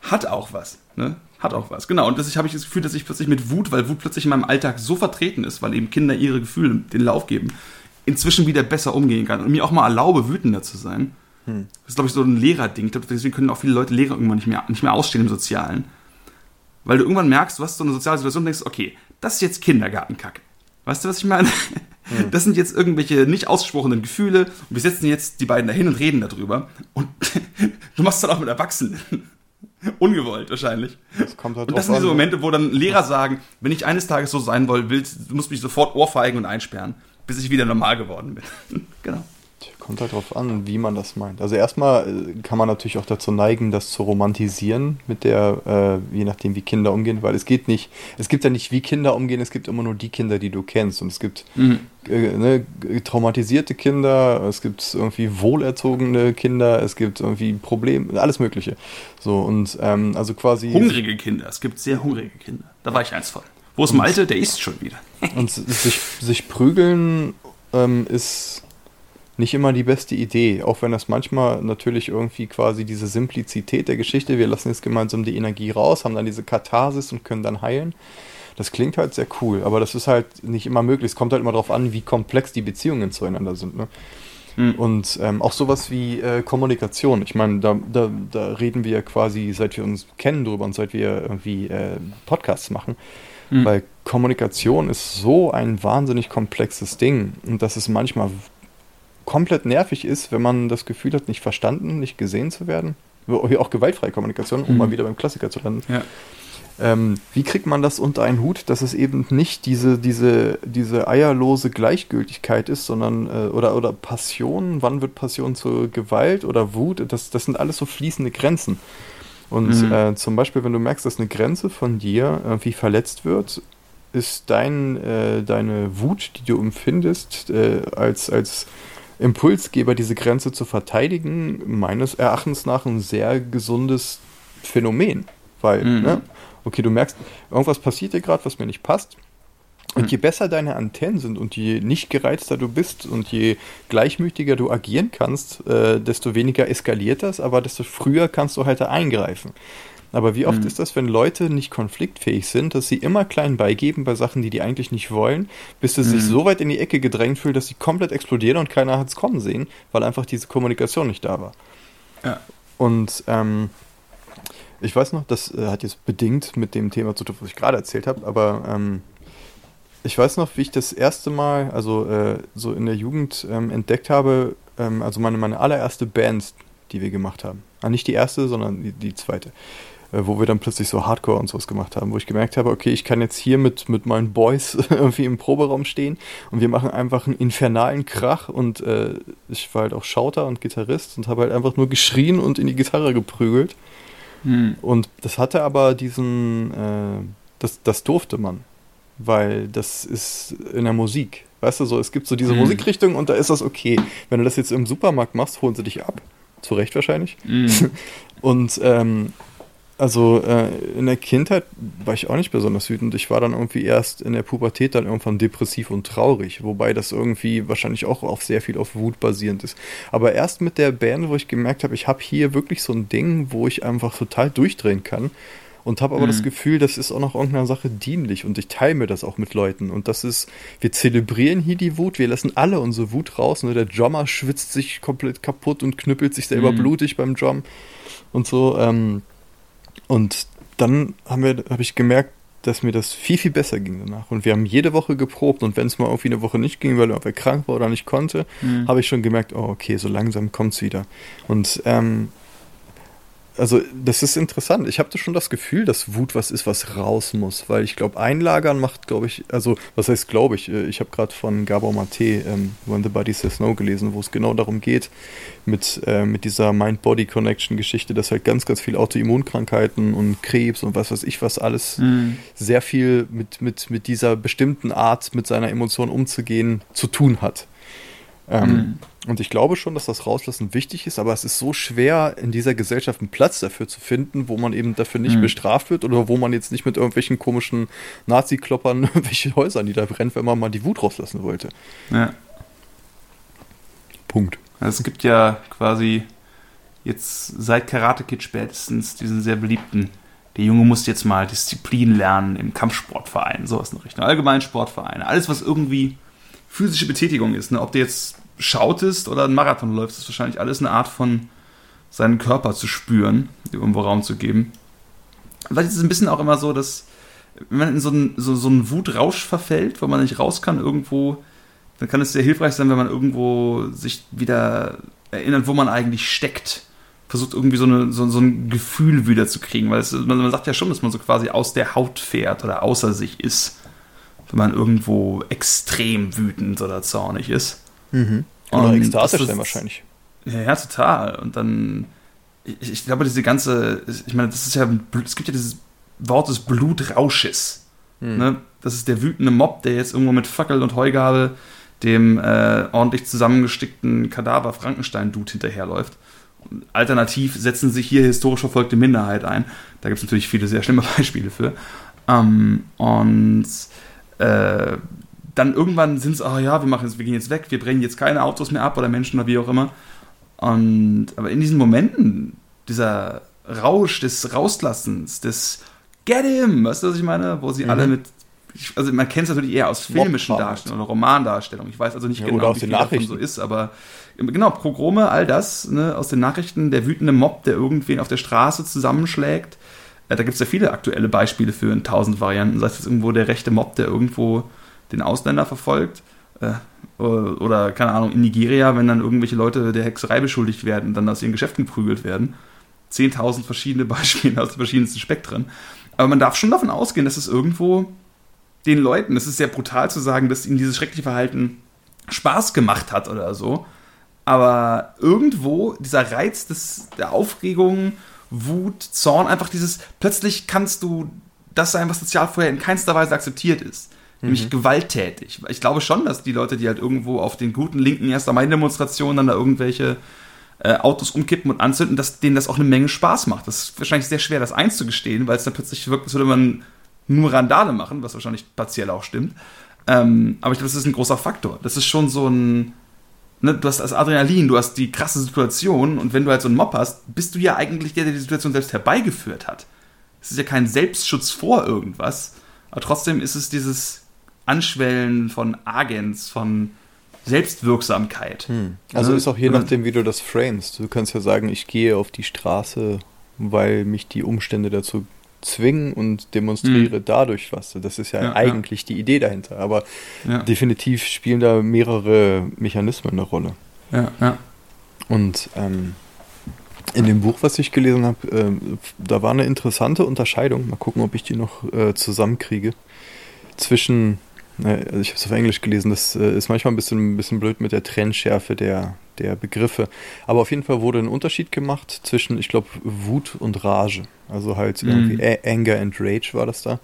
Hat auch was, ne? Hat auch was, genau. Und das habe ich das Gefühl, dass ich plötzlich mit Wut, weil Wut plötzlich in meinem Alltag so vertreten ist, weil eben Kinder ihre Gefühle den Lauf geben, inzwischen wieder besser umgehen kann und mir auch mal erlaube, wütender zu sein. Hm. Das ist, glaube ich, so ein Lehrerding. Ich glaube, deswegen können auch viele Leute Lehrer irgendwann nicht mehr, nicht mehr ausstehen im Sozialen weil du irgendwann merkst, du hast so eine soziale Situation und denkst, okay, das ist jetzt Kindergartenkacke. Weißt du, was ich meine? Mhm. Das sind jetzt irgendwelche nicht ausgesprochenen Gefühle und wir setzen jetzt die beiden dahin und reden darüber. Und du machst dann auch mit Erwachsenen. Ungewollt wahrscheinlich. Das kommt halt und das sind diese ne? Momente, wo dann Lehrer sagen, wenn ich eines Tages so sein will, willst, du musst mich sofort ohrfeigen und einsperren, bis ich wieder normal geworden bin. genau. Kommt halt drauf an, wie man das meint. Also erstmal äh, kann man natürlich auch dazu neigen, das zu romantisieren mit der, äh, je nachdem wie Kinder umgehen, weil es geht nicht, es gibt ja nicht wie Kinder umgehen, es gibt immer nur die Kinder, die du kennst. Und es gibt mhm. äh, ne, traumatisierte Kinder, es gibt irgendwie wohlerzogene Kinder, es gibt irgendwie Probleme, alles Mögliche. So und ähm, also quasi. Hungrige Kinder, es gibt sehr hungrige Kinder. Da war ich eins von. Wo ist Malte? Der isst schon wieder. und sich, sich prügeln ähm, ist nicht immer die beste Idee, auch wenn das manchmal natürlich irgendwie quasi diese Simplizität der Geschichte, wir lassen jetzt gemeinsam die Energie raus, haben dann diese Katharsis und können dann heilen. Das klingt halt sehr cool, aber das ist halt nicht immer möglich. Es kommt halt immer darauf an, wie komplex die Beziehungen zueinander sind. Ne? Mhm. Und ähm, auch sowas wie äh, Kommunikation. Ich meine, da, da, da reden wir ja quasi, seit wir uns kennen drüber und seit wir irgendwie äh, Podcasts machen. Mhm. Weil Kommunikation ist so ein wahnsinnig komplexes Ding und das ist manchmal komplett nervig ist, wenn man das Gefühl hat, nicht verstanden, nicht gesehen zu werden. Auch gewaltfreie Kommunikation, um mhm. mal wieder beim Klassiker zu landen. Ja. Ähm, wie kriegt man das unter einen Hut, dass es eben nicht diese, diese, diese eierlose Gleichgültigkeit ist, sondern äh, oder, oder Passion, wann wird Passion zur Gewalt oder Wut? Das, das sind alles so fließende Grenzen. Und mhm. äh, zum Beispiel, wenn du merkst, dass eine Grenze von dir irgendwie verletzt wird, ist dein, äh, deine Wut, die du empfindest, äh, als, als Impulsgeber, diese Grenze zu verteidigen, meines Erachtens nach ein sehr gesundes Phänomen. Weil, mhm. ne, okay, du merkst, irgendwas passiert dir gerade, was mir nicht passt. Und mhm. je besser deine Antennen sind und je nicht gereizter du bist und je gleichmütiger du agieren kannst, äh, desto weniger eskaliert das, aber desto früher kannst du halt da eingreifen. Aber wie oft mhm. ist das, wenn Leute nicht konfliktfähig sind, dass sie immer klein beigeben bei Sachen, die die eigentlich nicht wollen, bis sie mhm. sich so weit in die Ecke gedrängt fühlen, dass sie komplett explodieren und keiner hat es kommen sehen, weil einfach diese Kommunikation nicht da war. Ja. Und ähm, ich weiß noch, das äh, hat jetzt bedingt mit dem Thema zu tun, was ich gerade erzählt habe, aber ähm, ich weiß noch, wie ich das erste Mal, also äh, so in der Jugend ähm, entdeckt habe, ähm, also meine, meine allererste Band, die wir gemacht haben. Ah, nicht die erste, sondern die, die zweite. Äh, wo wir dann plötzlich so Hardcore und sowas gemacht haben, wo ich gemerkt habe, okay, ich kann jetzt hier mit, mit meinen Boys irgendwie im Proberaum stehen und wir machen einfach einen infernalen Krach und äh, ich war halt auch Schauter und Gitarrist und habe halt einfach nur geschrien und in die Gitarre geprügelt. Hm. Und das hatte aber diesen, äh, das, das durfte man, weil das ist in der Musik. Weißt du, so, es gibt so diese hm. Musikrichtung und da ist das okay. Wenn du das jetzt im Supermarkt machst, holen sie dich ab. Zu Recht wahrscheinlich. Mm. Und ähm, also äh, in der Kindheit war ich auch nicht besonders wütend. Ich war dann irgendwie erst in der Pubertät dann irgendwann depressiv und traurig, wobei das irgendwie wahrscheinlich auch auf sehr viel auf Wut basierend ist. Aber erst mit der Band, wo ich gemerkt habe, ich habe hier wirklich so ein Ding, wo ich einfach total durchdrehen kann und habe aber mhm. das Gefühl, das ist auch noch irgendeiner Sache dienlich und ich teile mir das auch mit Leuten und das ist, wir zelebrieren hier die Wut, wir lassen alle unsere Wut raus und der Drummer schwitzt sich komplett kaputt und knüppelt sich selber mhm. blutig beim Drum und so. Ähm, und dann haben wir, habe ich gemerkt, dass mir das viel, viel besser ging danach. Und wir haben jede Woche geprobt und wenn es mal irgendwie eine Woche nicht ging, weil er krank war oder nicht konnte, mhm. habe ich schon gemerkt, oh, okay, so langsam kommt es wieder. Und ähm, also das ist interessant. Ich habe schon das Gefühl, dass Wut was ist, was raus muss, weil ich glaube, Einlagern macht, glaube ich, also was heißt, glaube ich, äh, ich habe gerade von Gabor Mate ähm, When the Body Says No gelesen, wo es genau darum geht, mit, äh, mit dieser Mind-Body-Connection-Geschichte, dass halt ganz, ganz viele Autoimmunkrankheiten und Krebs und was weiß ich was alles mhm. sehr viel mit, mit, mit dieser bestimmten Art, mit seiner Emotion umzugehen, zu tun hat. Ähm, mhm. Und ich glaube schon, dass das Rauslassen wichtig ist, aber es ist so schwer, in dieser Gesellschaft einen Platz dafür zu finden, wo man eben dafür nicht mhm. bestraft wird oder wo man jetzt nicht mit irgendwelchen komischen Nazi-Kloppern irgendwelche Häuser niederbrennt, wenn man mal die Wut rauslassen wollte. Ja. Punkt. Also es gibt ja quasi jetzt seit Karate Kid spätestens diesen sehr beliebten, der Junge muss jetzt mal Disziplin lernen im Kampfsportverein, sowas in Richtung. Allgemein Sportvereine. Alles, was irgendwie physische Betätigung ist. Ne? Ob du jetzt schautest oder einen Marathon läufst, ist wahrscheinlich alles eine Art von seinen Körper zu spüren, irgendwo Raum zu geben. Weil es ist ein bisschen auch immer so, dass wenn man in so einen, so, so einen Wutrausch verfällt, wo man nicht raus kann, irgendwo, dann kann es sehr hilfreich sein, wenn man irgendwo sich wieder erinnert, wo man eigentlich steckt. Versucht irgendwie so, eine, so, so ein Gefühl wiederzukriegen, weil es, man, man sagt ja schon, dass man so quasi aus der Haut fährt oder außer sich ist wenn man irgendwo extrem wütend oder zornig ist. Mhm. Oder und ekstatisch dann wahrscheinlich. Ja, ja, total. Und dann, ich, ich, glaube, diese ganze, ich meine, das ist ja, es gibt ja dieses Wort des Blutrausches. Mhm. Ne? Das ist der wütende Mob, der jetzt irgendwo mit Fackel und Heugabel dem äh, ordentlich zusammengestickten Kadaver Frankenstein-Dude hinterherläuft. Alternativ setzen sich hier historisch verfolgte Minderheit ein. Da gibt es natürlich viele sehr schlimme Beispiele für. Ähm, und äh, dann irgendwann sind es, oh ja, wir machen jetzt, wir gehen jetzt weg, wir brennen jetzt keine Autos mehr ab oder Menschen oder wie auch immer. Und aber in diesen Momenten, dieser Rausch des Rauslassens, des Get him, weißt du, was ich meine? Wo sie mhm. alle mit, also man kennt es natürlich eher aus filmischen Darstellungen oder Romandarstellungen. Ich weiß also nicht ja, genau, wie viel davon so ist, aber genau, Progrome, all das, ne, aus den Nachrichten, der wütende Mob, der irgendwen auf der Straße zusammenschlägt, äh, da gibt es ja viele aktuelle Beispiele für in tausend Varianten. Sei es irgendwo der rechte Mob, der irgendwo den Ausländer verfolgt. Äh, oder, keine Ahnung, in Nigeria, wenn dann irgendwelche Leute der Hexerei beschuldigt werden und dann aus ihren Geschäften geprügelt werden. 10.000 verschiedene Beispiele aus den verschiedensten Spektren. Aber man darf schon davon ausgehen, dass es irgendwo den Leuten, es ist sehr brutal zu sagen, dass ihnen dieses schreckliche Verhalten Spaß gemacht hat oder so. Aber irgendwo dieser Reiz des, der Aufregung Wut, Zorn, einfach dieses, plötzlich kannst du das sein, was sozial vorher in keinster Weise akzeptiert ist. Nämlich mhm. gewalttätig. Ich glaube schon, dass die Leute, die halt irgendwo auf den guten linken 1. Mai-Demonstrationen dann da irgendwelche äh, Autos umkippen und anzünden, dass denen das auch eine Menge Spaß macht. Das ist wahrscheinlich sehr schwer, das einzugestehen, weil es dann plötzlich wirkt, als würde man nur Randale machen, was wahrscheinlich partiell auch stimmt. Ähm, aber ich glaube, das ist ein großer Faktor. Das ist schon so ein, ne, du hast das Adrenalin, du hast die krasse Situation und wenn du halt so einen Mob hast, bist du ja eigentlich der, der die Situation selbst herbeigeführt hat. Es ist ja kein Selbstschutz vor irgendwas, aber trotzdem ist es dieses Anschwellen von Agens, von Selbstwirksamkeit. Hm. Also ne? ist auch je nachdem, wie du das framest. Du kannst ja sagen, ich gehe auf die Straße, weil mich die Umstände dazu zwingen und demonstriere mhm. dadurch was. Das ist ja, ja eigentlich ja. die Idee dahinter. Aber ja. definitiv spielen da mehrere Mechanismen eine Rolle. Ja, ja. Und ähm, in dem Buch, was ich gelesen habe, äh, da war eine interessante Unterscheidung. Mal gucken, ob ich die noch äh, zusammenkriege. Zwischen also ich habe es auf Englisch gelesen, das äh, ist manchmal ein bisschen, ein bisschen blöd mit der Trennschärfe der, der Begriffe. Aber auf jeden Fall wurde ein Unterschied gemacht zwischen, ich glaube, Wut und Rage. Also halt mm. irgendwie Anger and Rage war das da.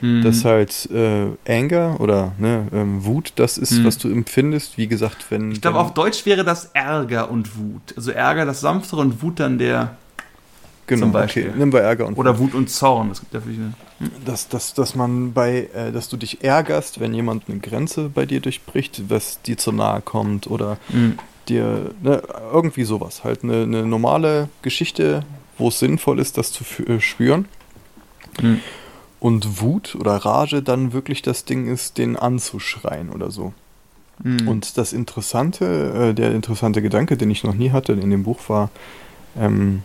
Mm. Das halt äh, Anger oder ne, ähm, Wut, das ist, mm. was du empfindest. Wie gesagt, wenn. Ich glaube, auf Deutsch wäre das Ärger und Wut. Also Ärger das sanftere und Wut dann der Genau, zum Beispiel. Okay. Nimm bei Ärger und Oder Wut und Zorn. Es gibt ja viele. Hm? Dass, dass, dass man bei, äh, dass du dich ärgerst, wenn jemand eine Grenze bei dir durchbricht, was dir zu nahe kommt oder mhm. dir ne, irgendwie sowas. Halt eine, eine, normale Geschichte, wo es sinnvoll ist, das zu äh, spüren. Mhm. Und Wut oder Rage dann wirklich das Ding ist, den anzuschreien oder so. Mhm. Und das Interessante, äh, der interessante Gedanke, den ich noch nie hatte in dem Buch war, ähm,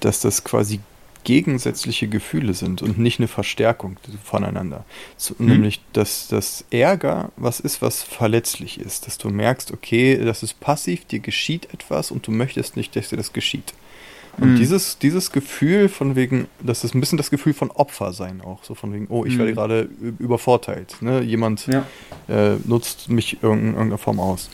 dass das quasi gegensätzliche Gefühle sind und nicht eine Verstärkung voneinander. So, Mhm. Nämlich, dass das Ärger was ist, was verletzlich ist. Dass du merkst, okay, das ist passiv, dir geschieht etwas und du möchtest nicht, dass dir das geschieht. Und Mhm. dieses, dieses Gefühl von wegen, das ist ein bisschen das Gefühl von Opfer sein auch. So von wegen, oh, ich Mhm. werde gerade ü- übervorteilt. Ne? Jemand Ja. äh, nutzt mich in irgendeiner Form aus.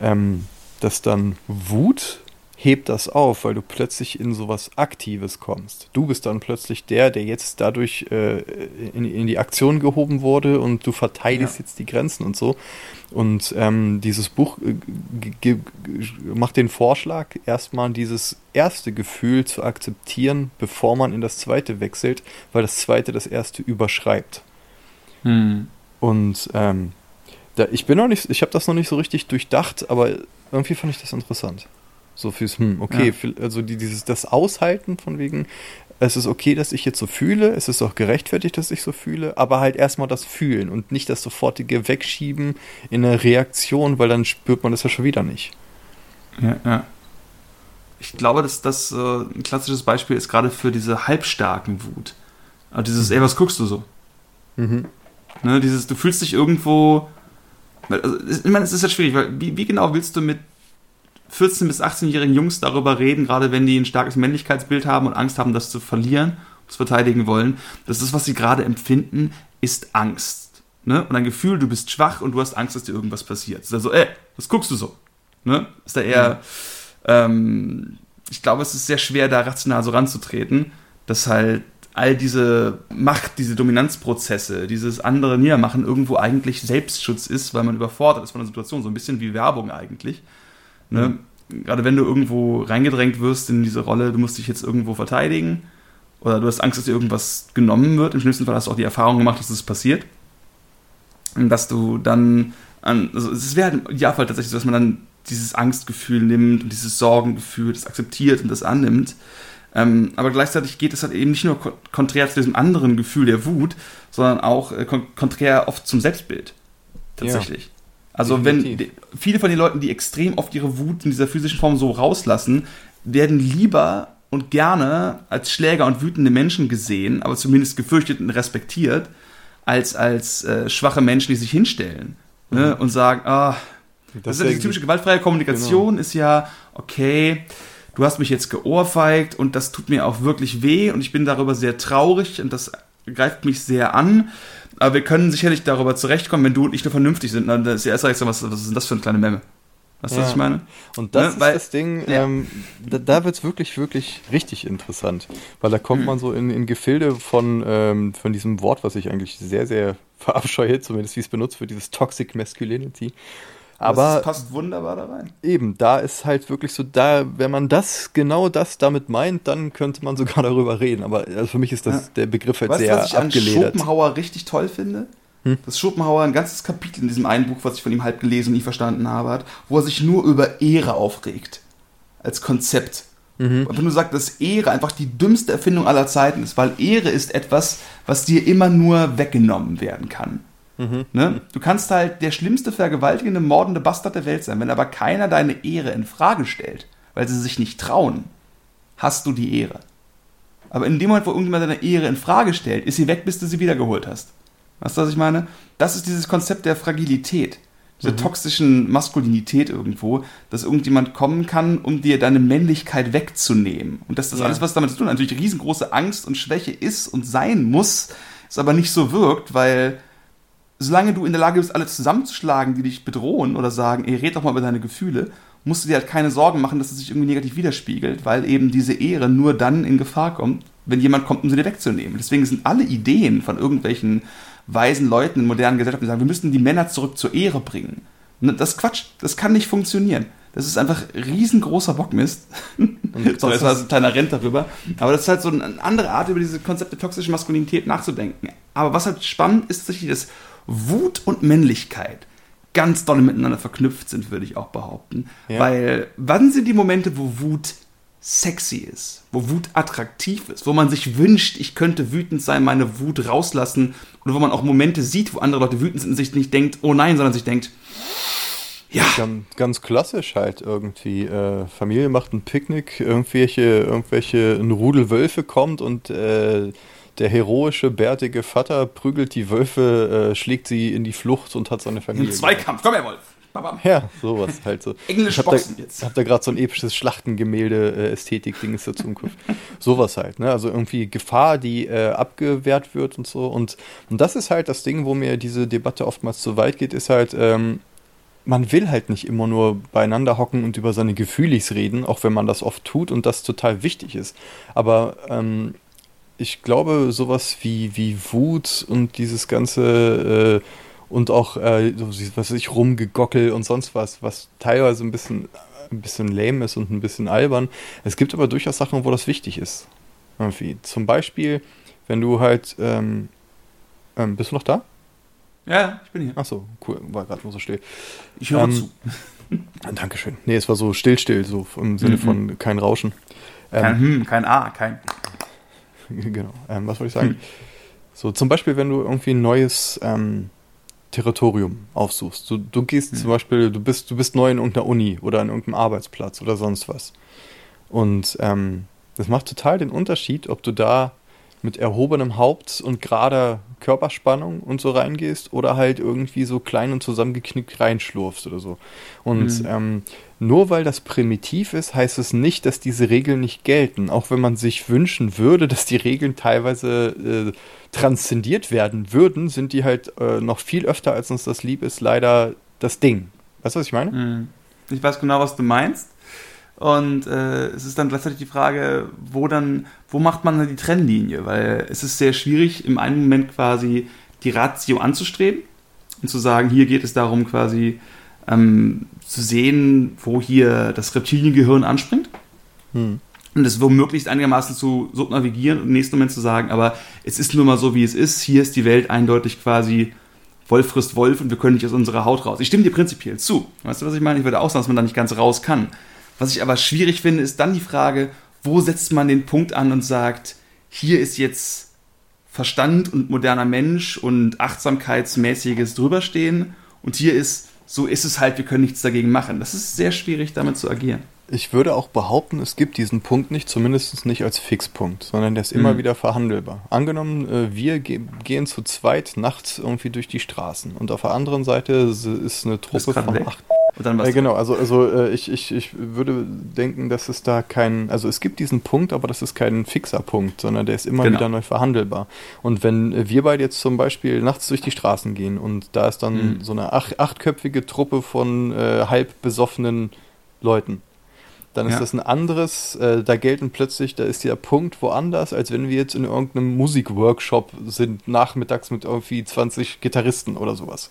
Ähm, dass dann Wut hebt das auf, weil du plötzlich in sowas Aktives kommst. Du bist dann plötzlich der, der jetzt dadurch äh, in, in die Aktion gehoben wurde und du verteidigst Ja. jetzt die Grenzen und so. Und ähm, dieses Buch äh, macht den Vorschlag, erstmal dieses erste Gefühl zu akzeptieren, bevor man in das zweite wechselt, weil das zweite das erste überschreibt. Hm. Und ähm, da, ich bin noch nicht, ich habe das noch nicht so richtig durchdacht, aber irgendwie fand ich das interessant. So fürs, hm, okay, Ja. also die, dieses, das Aushalten von wegen, es ist okay, dass ich jetzt so fühle, es ist auch gerechtfertigt, dass ich so fühle, aber halt erstmal das Fühlen und nicht das sofortige Wegschieben in eine Reaktion, weil dann spürt man das ja schon wieder nicht. Ja, ja. Ich glaube, dass das äh, ein klassisches Beispiel ist gerade für diese halbstarken Wut. Also dieses, ey, was guckst du so? Mhm. Ne, dieses, du fühlst dich irgendwo. Also, ich meine, es ist ja schwierig, weil wie, wie genau willst du mit 14- bis 18-jährigen Jungs darüber reden, gerade wenn die ein starkes Männlichkeitsbild haben und Angst haben, das zu verlieren, das verteidigen wollen? Das ist, was sie gerade empfinden, ist Angst. Ne? Und ein Gefühl, du bist schwach und du hast Angst, dass dir irgendwas passiert. Ist also, ey, was guckst du so? Ne? Ist da eher. Ähm, ich glaube, es ist sehr schwer, da rational so ranzutreten, dass halt all diese Macht, diese Dominanzprozesse, dieses andere Niedermachen irgendwo eigentlich Selbstschutz ist, weil man überfordert ist von der Situation, so ein bisschen wie Werbung eigentlich. Ne? Gerade wenn du irgendwo reingedrängt wirst in diese Rolle, du musst dich jetzt irgendwo verteidigen oder du hast Angst, dass dir irgendwas genommen wird. Im schlimmsten Fall hast du auch die Erfahrung gemacht, dass das passiert. Und dass du dann an, also es wäre halt im Idealfall tatsächlich so, dass man dann dieses Angstgefühl nimmt und dieses Sorgengefühl, das akzeptiert und das annimmt. Ähm, aber gleichzeitig geht es halt eben nicht nur kon konträr zu diesem anderen Gefühl der Wut, sondern auch äh, kon konträr oft zum Selbstbild. Tatsächlich. Also wenn Definitiv. die- viele von den Leuten, die extrem oft ihre Wut in dieser physischen Form so rauslassen, werden lieber und gerne als Schläger und wütende Menschen gesehen, aber zumindest gefürchtet und respektiert, als als äh, schwache Menschen, die sich hinstellen ne, und sagen, ah, das, ist ja die irgendwie- typische gewaltfreie Kommunikation, ist ja, okay, du hast mich jetzt geohrfeigt und das tut mir auch wirklich weh und ich bin darüber sehr traurig und das greift mich sehr an. Aber wir können sicherlich darüber zurechtkommen, wenn du und ich nur vernünftig sind. Dann ist ja erst recht so, was, was ist denn das für eine kleine Memme? Weißt du, was Ja. ich meine? Und das Ne, ist weil- das Ding, Ja. ähm, da, da wird es wirklich, wirklich richtig interessant. Weil da kommt Mhm. man so in, in Gefilde von, ähm, von diesem Wort, was ich eigentlich sehr, sehr verabscheue, zumindest wie es benutzt wird, dieses Toxic Masculinity. Aber das passt wunderbar da rein. eben, da ist halt wirklich so, da, wenn man das, genau das damit meint, dann könnte man sogar darüber reden. Aber also für mich ist das Ja. der Begriff halt Weißt sehr was ich an abgeledert. Schopenhauer richtig toll finde? Hm? Dass Schopenhauer ein ganzes Kapitel in diesem einen Buch, was ich von ihm halb gelesen und nie verstanden habe, hat, wo er sich nur über Ehre aufregt. Als Konzept. Mhm. Und wenn du sagst, dass Ehre einfach die dümmste Erfindung aller Zeiten ist, weil Ehre ist etwas, was dir immer nur weggenommen werden kann. Mhm. Ne? Du kannst halt der schlimmste vergewaltigende, mordende Bastard der Welt sein, wenn aber keiner deine Ehre in Frage stellt, weil sie sich nicht trauen, hast du die Ehre. Aber in dem Moment, wo irgendjemand deine Ehre in Frage stellt, ist sie weg, bis du sie wiedergeholt hast. Weißt du, was ich meine? Das ist dieses Konzept der Fragilität, dieser toxischen Maskulinität irgendwo, dass irgendjemand kommen kann, um dir deine Männlichkeit wegzunehmen. Und dass das Ja. alles, was damit zu tun hat, natürlich riesengroße Angst und Schwäche ist und sein muss, es aber nicht so wirkt, weil solange du in der Lage bist, alle zusammenzuschlagen, die dich bedrohen oder sagen, ey, red doch mal über deine Gefühle, musst du dir halt keine Sorgen machen, dass es sich irgendwie negativ widerspiegelt, weil eben diese Ehre nur dann in Gefahr kommt, wenn jemand kommt, um sie dir wegzunehmen. Deswegen sind alle Ideen von irgendwelchen weisen Leuten in modernen Gesellschaften, die sagen, wir müssen die Männer zurück zur Ehre bringen. Ne, Das ist Quatsch, das kann nicht funktionieren. Das ist einfach riesengroßer Bockmist. Sorry, das war so ein kleiner Rent darüber. Aber das ist halt so eine andere Art, über diese Konzepte toxische Maskulinität nachzudenken. Aber was halt spannend ist, tatsächlich, dass Wut und Männlichkeit ganz doll miteinander verknüpft sind, würde ich auch behaupten. Ja. Weil wann sind die Momente, wo Wut sexy ist, wo Wut attraktiv ist, wo man sich wünscht, ich könnte wütend sein, meine Wut rauslassen oder wo man auch Momente sieht, wo andere Leute wütend sind und sich nicht denkt, oh nein, sondern sich denkt, Ja. Ganz, ganz klassisch halt irgendwie. Äh, Familie macht ein Picknick, irgendwelche, irgendwelche, ein Rudel Wölfe kommt und äh, der heroische, bärtige Vater prügelt die Wölfe, äh, schlägt sie in die Flucht und hat seine Familie. Ein Zweikampf, komm her, Wolf! Babam. Ja, sowas halt so. Englisch ich Boxen da, jetzt. Hab da gerade so ein episches Schlachtengemälde-Ästhetik-Ding ist dazu im Kopf. sowas halt, ne? Also irgendwie Gefahr, die äh, abgewehrt wird und so. Und, und das ist halt das Ding, wo mir diese Debatte oftmals zu weit geht, ist halt, ähm, man will halt nicht immer nur beieinander hocken und über seine Gefühlis reden, auch wenn man das oft tut und das total wichtig ist. Aber ähm, ich glaube, sowas wie, wie Wut und dieses ganze äh, und auch, äh, was weiß ich, rumgegockel und sonst was, was teilweise ein bisschen, ein bisschen lame ist und ein bisschen albern. Es gibt aber durchaus Sachen, wo das wichtig ist. Irgendwie. Zum Beispiel, wenn du halt, ähm, ähm, bist du noch da? Ja, ich bin hier. Achso, cool, war gerade nur so still. Ich höre ähm, zu. Dankeschön. Nee, es war so still, still, so im Sinne mhm. von kein Rauschen. Ähm, kein Hm, kein A, kein. genau. Ähm, was wollte ich sagen? Hm. So, zum Beispiel, wenn du irgendwie ein neues ähm, Territorium aufsuchst. Du, du gehst hm. zum Beispiel, du bist, du bist neu in irgendeiner Uni oder an irgendeinem Arbeitsplatz oder sonst was. Und ähm, das macht total den Unterschied, ob du da mit erhobenem Haupt und gerader Körperspannung und so reingehst oder halt irgendwie so klein und zusammengeknickt reinschlurfst oder so. Und mhm. ähm, nur weil das primitiv ist, heißt es nicht, dass diese Regeln nicht gelten. Auch wenn man sich wünschen würde, dass die Regeln teilweise äh, transzendiert werden würden, sind die halt äh, noch viel öfter, als uns das lieb ist, leider das Ding. Weißt du, was ich meine? Mhm. Ich weiß genau, was du meinst. Und äh, es ist dann gleichzeitig die Frage, wo dann, wo macht man dann die Trennlinie? Weil es ist sehr schwierig, im einen Moment quasi die Ratio anzustreben und zu sagen, hier geht es darum, quasi ähm, zu sehen, wo hier das Reptiliengehirn anspringt. Hm. Und es womöglich einigermaßen zu subnavigieren und im nächsten Moment zu sagen, aber es ist nur mal so, wie es ist. Hier ist die Welt eindeutig quasi Wolf frisst Wolf und wir können nicht aus unserer Haut raus. Ich stimme dir prinzipiell zu. Weißt du, was ich meine? Ich würde auch sagen, dass man da nicht ganz raus kann. Was ich aber schwierig finde, ist dann die Frage, wo setzt man den Punkt an und sagt, hier ist jetzt Verstand und moderner Mensch und achtsamkeitsmäßiges drüberstehen und hier ist, so ist es halt, wir können nichts dagegen machen. Das ist sehr schwierig, damit zu agieren. Ich würde auch behaupten, es gibt diesen Punkt nicht, zumindest nicht als Fixpunkt, sondern der ist immer mhm. wieder verhandelbar. Angenommen, äh, wir ge gehen zu zweit nachts irgendwie durch die Straßen und auf der anderen Seite ist eine Truppe von acht. Und dann äh, genau, also, also äh, ich, ich, ich würde denken, dass es da kein, also es gibt diesen Punkt, aber das ist kein fixer Punkt, sondern der ist immer genau. wieder neu verhandelbar. Und wenn wir beide jetzt zum Beispiel nachts durch die Straßen gehen und da ist dann mhm. so eine acht, achtköpfige Truppe von äh, halb besoffenen Leuten, dann ist ja. das ein anderes, äh, da gelten plötzlich, da ist der Punkt woanders, als wenn wir jetzt in irgendeinem Musikworkshop sind, nachmittags mit irgendwie 20 Gitarristen oder sowas.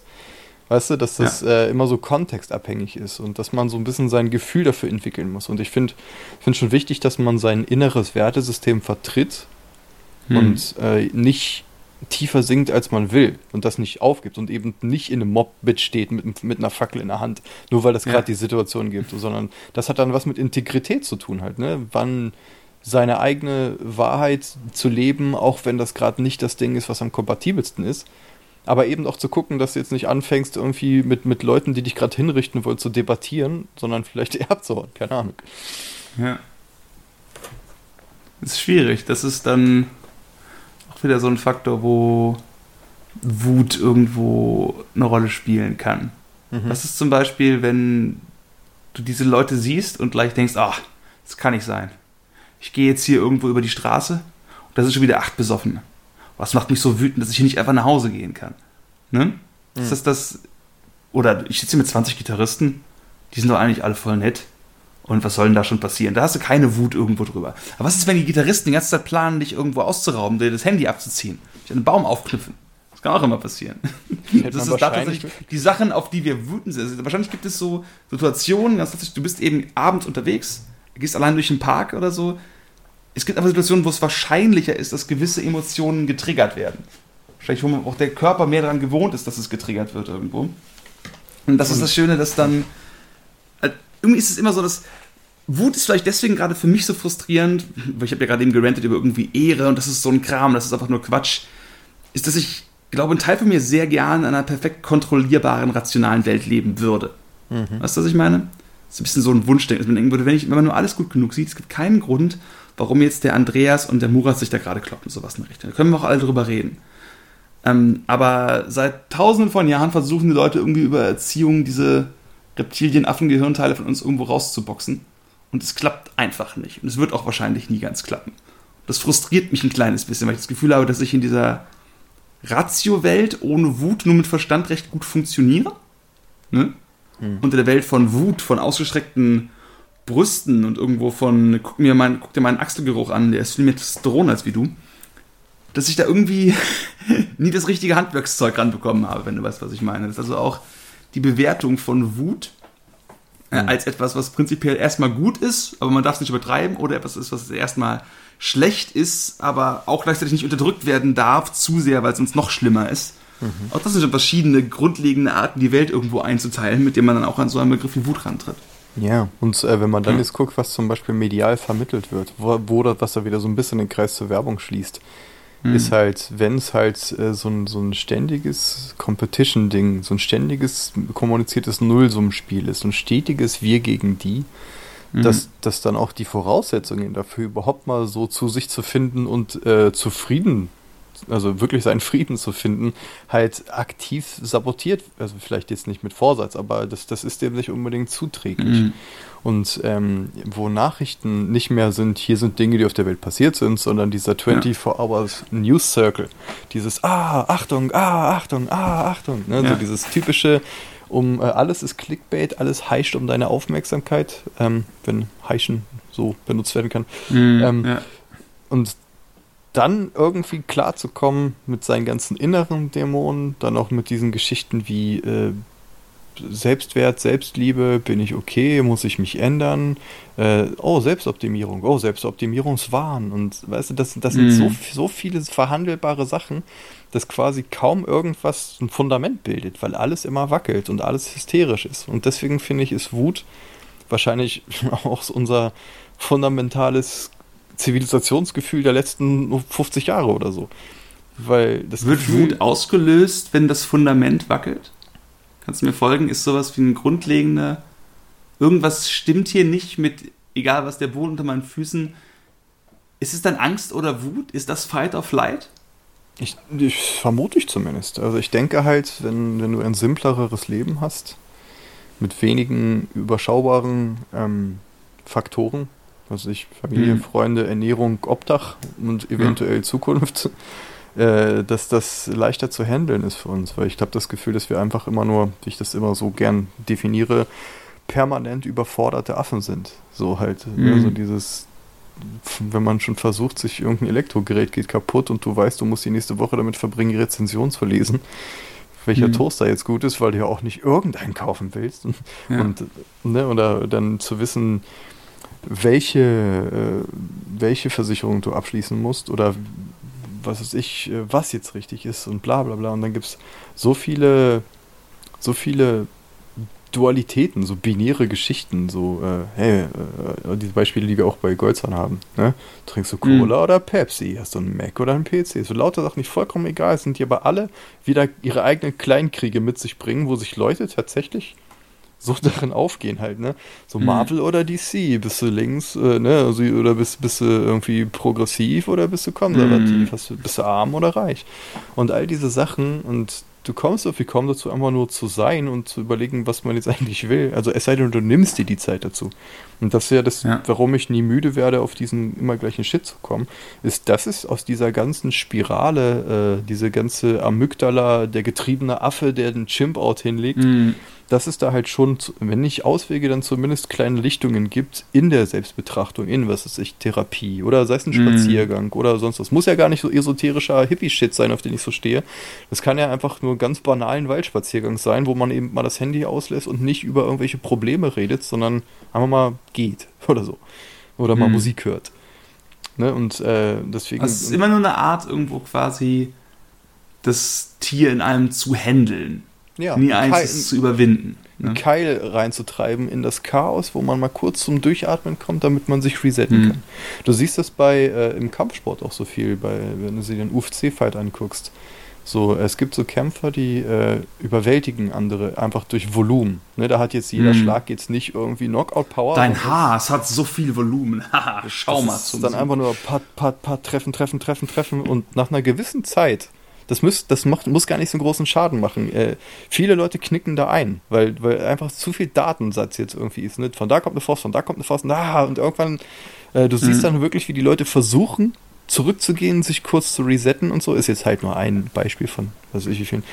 Weißt du, dass das ja. äh, immer so kontextabhängig ist und dass man so ein bisschen sein Gefühl dafür entwickeln muss. Und ich finde find schon wichtig, dass man sein inneres Wertesystem vertritt hm. und äh, nicht tiefer sinkt, als man will und das nicht aufgibt und eben nicht in einem Mob-Bit steht mit, mit einer Fackel in der Hand, nur weil das gerade ja. die Situation gibt, sondern das hat dann was mit Integrität zu tun halt, ne? Wann seine eigene Wahrheit zu leben, auch wenn das gerade nicht das Ding ist, was am kompatibelsten ist aber eben auch zu gucken, dass du jetzt nicht anfängst, irgendwie mit, mit Leuten, die dich gerade hinrichten wollen, zu debattieren, sondern vielleicht eher abzuhauen. Keine Ahnung. Ja. Das ist schwierig. Das ist dann auch wieder so ein Faktor, wo Wut irgendwo eine Rolle spielen kann. Mhm. Das ist zum Beispiel, wenn du diese Leute siehst und gleich denkst, ach, das kann nicht sein. Ich gehe jetzt hier irgendwo über die Straße und das ist schon wieder acht Besoffene was macht mich so wütend, dass ich hier nicht einfach nach Hause gehen kann? Ne? Mhm. Ist das das? Oder ich sitze hier mit 20 Gitarristen, die sind doch eigentlich alle voll nett. Und was soll denn da schon passieren? Da hast du keine Wut irgendwo drüber. Aber was ist, wenn die Gitarristen die ganze Zeit planen, dich irgendwo auszurauben, dir das Handy abzuziehen, dich an einen Baum aufknüpfen? Das kann auch immer passieren. Das ist tatsächlich die Sachen, auf die wir wütend sind. Also wahrscheinlich gibt es so Situationen, du bist eben abends unterwegs, gehst allein durch den Park oder so, es gibt aber Situationen, wo es wahrscheinlicher ist, dass gewisse Emotionen getriggert werden. Wahrscheinlich, wo auch der Körper mehr daran gewohnt ist, dass es getriggert wird irgendwo. Und das ist das Schöne, dass dann. Äh, irgendwie ist es immer so, dass. Wut ist vielleicht deswegen gerade für mich so frustrierend, weil ich habe ja gerade eben gerantet über irgendwie Ehre und das ist so ein Kram, das ist einfach nur Quatsch, ist, dass ich glaube, ein Teil von mir sehr gern in einer perfekt kontrollierbaren, rationalen Welt leben würde. Mhm. Weißt du, was ich meine? Das ist ein bisschen so ein Wunschdenken, dass man denken würde, wenn, ich, wenn man nur alles gut genug sieht, es gibt keinen Grund, warum jetzt der Andreas und der Murat sich da gerade kloppen, sowas in der Richtung. Da können wir auch alle drüber reden. Ähm, aber seit tausenden von Jahren versuchen die Leute irgendwie über Erziehung diese Reptilien-Affen-Gehirnteile von uns irgendwo rauszuboxen. Und es klappt einfach nicht. Und es wird auch wahrscheinlich nie ganz klappen. Das frustriert mich ein kleines bisschen, weil ich das Gefühl habe, dass ich in dieser Ratio-Welt ohne Wut nur mit Verstand recht gut funktioniere. Ne? Hm. Unter der Welt von Wut, von ausgestreckten Brüsten und irgendwo von, guck, mir mein, guck dir meinen Achselgeruch an, der ist viel mehr Testosteron als wie du dass ich da irgendwie nie das richtige Handwerkszeug ranbekommen habe, wenn du weißt, was ich meine. Das ist also auch die Bewertung von Wut äh, mhm. als etwas, was prinzipiell erstmal gut ist, aber man darf es nicht übertreiben, oder etwas ist, was erstmal schlecht ist, aber auch gleichzeitig nicht unterdrückt werden darf, zu sehr, weil es uns noch schlimmer ist. Mhm. Auch das sind verschiedene grundlegende Arten, die Welt irgendwo einzuteilen, mit denen man dann auch an so einen Begriff wie Wut rantritt. Ja, und äh, wenn man dann jetzt guckt, was zum Beispiel medial vermittelt wird, wo, wo das, was da wieder so ein bisschen den Kreis zur Werbung schließt, mhm. ist halt, wenn es halt äh, so, ein, so ein ständiges Competition-Ding, so ein ständiges kommuniziertes Nullsummenspiel ist, so ein stetiges Wir gegen die, mhm. dass, dass dann auch die Voraussetzungen dafür überhaupt mal so zu sich zu finden und äh, zufrieden also wirklich seinen Frieden zu finden, halt aktiv sabotiert. Also vielleicht jetzt nicht mit Vorsatz, aber das, das ist dem nicht unbedingt zuträglich. Mhm. Und ähm, wo Nachrichten nicht mehr sind, hier sind Dinge, die auf der Welt passiert sind, sondern dieser 24-Hours News Circle, dieses Ah, Achtung, ah, Achtung, ah, Achtung, ne? Ja. so dieses typische, um äh, alles ist Clickbait, alles heischt um deine Aufmerksamkeit, ähm, wenn heischen so benutzt werden kann. Mhm, ähm, ja. Und dann irgendwie klarzukommen mit seinen ganzen inneren Dämonen, dann auch mit diesen Geschichten wie äh, Selbstwert, Selbstliebe, bin ich okay, muss ich mich ändern? Äh, oh, Selbstoptimierung, oh, Selbstoptimierungswahn. Und weißt du, das, das mhm. sind so, so viele verhandelbare Sachen, dass quasi kaum irgendwas ein Fundament bildet, weil alles immer wackelt und alles hysterisch ist. Und deswegen finde ich, ist Wut wahrscheinlich auch unser fundamentales Zivilisationsgefühl der letzten 50 Jahre oder so. Weil das Wird Gefühl, Wut ausgelöst, wenn das Fundament wackelt? Kannst du mir folgen? Ist sowas wie ein grundlegender. Irgendwas stimmt hier nicht mit, egal was der Boden unter meinen Füßen. Ist es dann Angst oder Wut? Ist das Fight or Flight? Ich, ich vermute ich zumindest. Also ich denke halt, wenn, wenn du ein simpleres Leben hast, mit wenigen überschaubaren ähm, Faktoren, also ich Familie, mhm. Freunde, Ernährung, Obdach und eventuell ja. Zukunft, äh, dass das leichter zu handeln ist für uns, weil ich habe das Gefühl, dass wir einfach immer nur, wie ich das immer so gern definiere, permanent überforderte Affen sind. So halt, ne, mhm. also dieses, wenn man schon versucht, sich irgendein Elektrogerät geht kaputt und du weißt, du musst die nächste Woche damit verbringen, die Rezension zu lesen, welcher mhm. Toaster jetzt gut ist, weil du ja auch nicht irgendeinen kaufen willst. Ja. Und, ne, oder dann zu wissen, welche, äh, welche Versicherung du abschließen musst oder was weiß ich, äh, was jetzt richtig ist und bla bla bla. Und dann gibt es so viele, so viele Dualitäten, so binäre Geschichten, so, äh, hey, äh, diese Beispiele, die wir auch bei Goldzahn haben. Ne? Trinkst du Cola mhm. oder Pepsi? Hast du einen Mac oder einen PC? So lauter Sachen nicht vollkommen egal, sind die aber alle wieder ihre eigenen Kleinkriege mit sich bringen, wo sich Leute tatsächlich so darin aufgehen halt, ne? So mhm. Marvel mhm. oder DC, bist du links, äh, ne, also, oder bist, bist du irgendwie progressiv oder bist du konservativ, mhm. Du, bist du arm oder reich? Und all diese Sachen und du kommst irgendwie kaum dazu, einfach nur zu sein und zu überlegen, was man jetzt eigentlich will. Also es sei denn, du nimmst dir die Zeit dazu. Und das ist ja das, ja. warum ich nie müde werde, auf diesen immer gleichen Shit zu kommen, ist, das ist aus dieser ganzen Spirale, äh, diese ganze Amygdala, der getriebene Affe, der den Chimp-Out hinlegt, mhm dass es da halt schon, wenn nicht Auswege, dann zumindest kleine Lichtungen gibt in der Selbstbetrachtung, in was ist ich, Therapie oder sei es ein mhm. Spaziergang mm. oder sonst was. Muss ja gar nicht so esoterischer Hippie-Shit sein, auf den ich so stehe. Das kann ja einfach nur ganz banalen Waldspaziergang sein, wo man eben mal das Handy auslässt und nicht über irgendwelche Probleme redet, sondern einfach mal geht oder so. Oder mal mm. Musik hört. Ne? Und äh, deswegen. Also es ist immer nur eine Art, irgendwo quasi das Tier in einem zu handeln. Ja, nie eins Keil, zu überwinden. Ne? Einen Keil reinzutreiben in das Chaos, wo man mal kurz zum Durchatmen kommt, damit man sich resetten mhm. kann. Du siehst das bei äh, im Kampfsport auch so viel, bei, wenn du sie den UFC-Fight anguckst. So, es gibt so Kämpfer, die äh, überwältigen andere einfach durch Volumen. Ne, da hat jetzt jeder mm. Schlag jetzt nicht irgendwie Knockout-Power. Dein Haar, es hat so viel Volumen. Schau das mal. Ist zum dann einfach nur pat, pat, pat, treffen, treffen, treffen, treffen und nach einer gewissen Zeit das, muss, das macht, muss gar nicht so einen großen Schaden machen. Äh, viele Leute knicken da ein, weil, weil einfach zu viel Datensatz jetzt irgendwie ist. Ne? Von da kommt eine Faust, von da kommt eine Faust, na, und irgendwann, äh, du siehst dann wirklich, wie die Leute versuchen, zurückzugehen, sich kurz zu resetten und so, ist jetzt halt nur ein Beispiel von, was ich finde.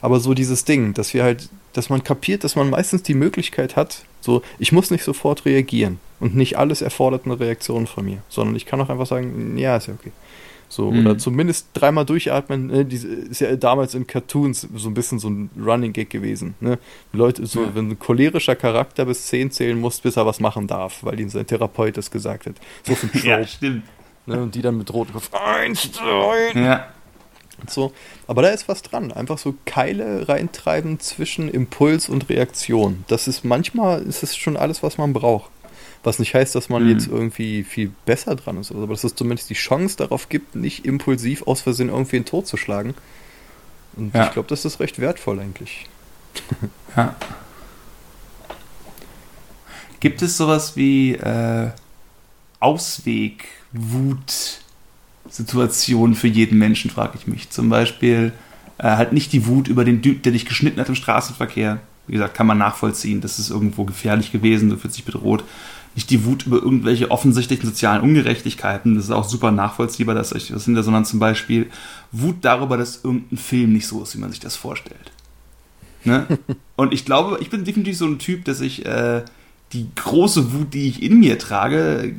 Aber so dieses Ding, dass wir halt, dass man kapiert, dass man meistens die Möglichkeit hat, so, ich muss nicht sofort reagieren und nicht alles erfordert eine Reaktion von mir, sondern ich kann auch einfach sagen, ja, ist ja okay. So, mhm. oder zumindest dreimal durchatmen. Ne? Die, ist ja damals in Cartoons so ein bisschen so ein Running Gag gewesen. Ne? Leute, so, ja. wenn ein cholerischer Charakter bis 10 zählen muss, bis er was machen darf, weil ihm sein Therapeut das gesagt hat. So ein Trope. ja, stimmt. Ne? Und die dann mit rotem Kopf, eins, zwei. Ja. So. Aber da ist was dran. Einfach so Keile reintreiben zwischen Impuls und Reaktion. Das ist manchmal, ist es schon alles, was man braucht. Was nicht heißt, dass man mhm. jetzt irgendwie viel besser dran ist, aber dass es zumindest die Chance darauf gibt, nicht impulsiv aus Versehen irgendwie einen Tod zu schlagen. Und ja. ich glaube, das ist recht wertvoll eigentlich. ja. Gibt es sowas wie äh, Ausweg, Wut, Situationen für jeden Menschen, frage ich mich. Zum Beispiel äh, halt nicht die Wut über den Typ, der dich geschnitten hat im Straßenverkehr. Wie gesagt, kann man nachvollziehen, das ist irgendwo gefährlich gewesen, du fühlst dich bedroht nicht die Wut über irgendwelche offensichtlichen sozialen Ungerechtigkeiten, das ist auch super nachvollziehbar, dass euch das hinter, sondern zum Beispiel Wut darüber, dass irgendein Film nicht so ist, wie man sich das vorstellt. Ne? Und ich glaube, ich bin definitiv so ein Typ, dass ich äh, die große Wut, die ich in mir trage,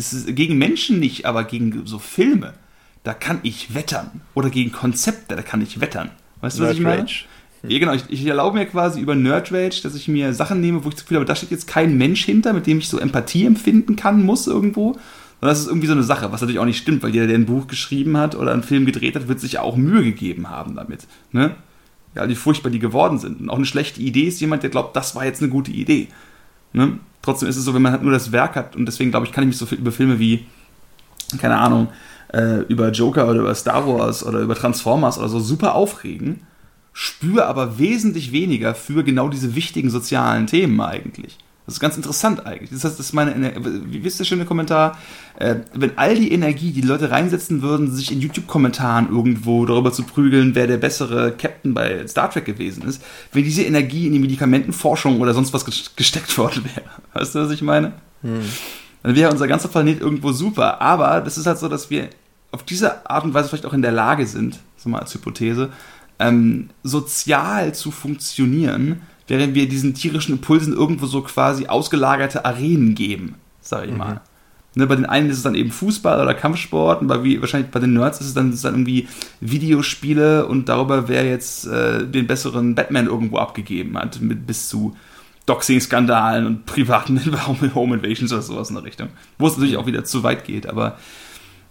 ist gegen Menschen nicht, aber gegen so Filme. Da kann ich wettern. Oder gegen Konzepte, da kann ich wettern. Weißt du, was ich meine? Rage. Ja, genau. Ich, ich, erlaube mir quasi über Nerd Rage, dass ich mir Sachen nehme, wo ich das Gefühl habe, da steht jetzt kein Mensch hinter, mit dem ich so Empathie empfinden kann, muss irgendwo. Und das ist irgendwie so eine Sache, was natürlich auch nicht stimmt, weil jeder, der ein Buch geschrieben hat oder einen Film gedreht hat, wird sich ja auch Mühe gegeben haben damit. Ne? Ja, wie furchtbar die geworden sind. Und auch eine schlechte Idee ist jemand, der glaubt, das war jetzt eine gute Idee. Ne? Trotzdem ist es so, wenn man halt nur das Werk hat, und deswegen glaube ich, kann ich mich so viel über Filme wie, keine Ahnung, äh, über Joker oder über Star Wars oder über Transformers oder so super aufregen spüre aber wesentlich weniger für genau diese wichtigen sozialen Themen eigentlich. Das ist ganz interessant eigentlich. Das heißt, das ist meine, wie wisst ihr schöne Kommentar? Äh, wenn all die Energie, die, die Leute reinsetzen würden, sich in YouTube-Kommentaren irgendwo darüber zu prügeln, wer der bessere Captain bei Star Trek gewesen ist, wenn diese Energie in die Medikamentenforschung oder sonst was gesteckt worden wäre. Weißt du, was ich meine? Hm. Dann wäre unser ganzer Planet irgendwo super. Aber das ist halt so, dass wir auf diese Art und Weise vielleicht auch in der Lage sind, so mal als Hypothese, ähm, sozial zu funktionieren, während wir diesen tierischen Impulsen irgendwo so quasi ausgelagerte Arenen geben, sag ich mhm. mal. Ne, bei den einen ist es dann eben Fußball oder Kampfsport und bei, wie, wahrscheinlich bei den Nerds ist es dann, ist dann irgendwie Videospiele und darüber, wer jetzt äh, den besseren Batman irgendwo abgegeben hat, mit bis zu Doxing-Skandalen und privaten Home Invasions oder sowas in der Richtung. Wo es natürlich auch wieder zu weit geht, aber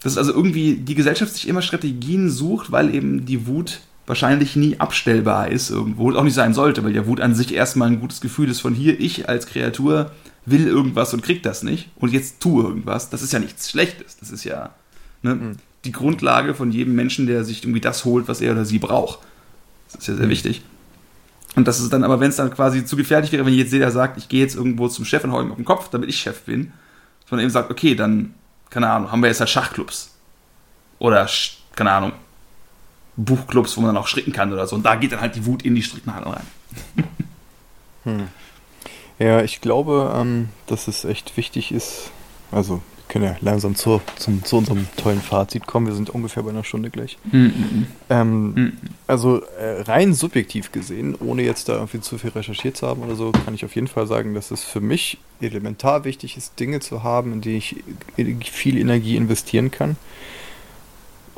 das ist also irgendwie die Gesellschaft sich immer Strategien sucht, weil eben die Wut wahrscheinlich nie abstellbar ist irgendwo und auch nicht sein sollte, weil ja Wut an sich erstmal ein gutes Gefühl ist von hier, ich als Kreatur will irgendwas und krieg das nicht und jetzt tue irgendwas. Das ist ja nichts Schlechtes. Das ist ja ne, mhm. die Grundlage von jedem Menschen, der sich irgendwie das holt, was er oder sie braucht. Das ist ja sehr mhm. wichtig. Und das ist dann aber, wenn es dann quasi zu gefährlich wäre, wenn jetzt jeder sagt, ich gehe jetzt irgendwo zum Chef und hau ihm auf den Kopf, damit ich Chef bin, dass man eben sagt, okay, dann, keine Ahnung, haben wir jetzt halt Schachclubs. Oder, keine Ahnung, Buchclubs, wo man dann auch stricken kann oder so. Und da geht dann halt die Wut in die Stricknadeln rein. hm. Ja, ich glaube, ähm, dass es echt wichtig ist. Also, wir können ja langsam zu, zum, zu unserem tollen Fazit kommen. Wir sind ungefähr bei einer Stunde gleich. Mhm. Ähm, mhm. Also, äh, rein subjektiv gesehen, ohne jetzt da irgendwie zu viel recherchiert zu haben oder so, kann ich auf jeden Fall sagen, dass es für mich elementar wichtig ist, Dinge zu haben, in die ich viel Energie investieren kann.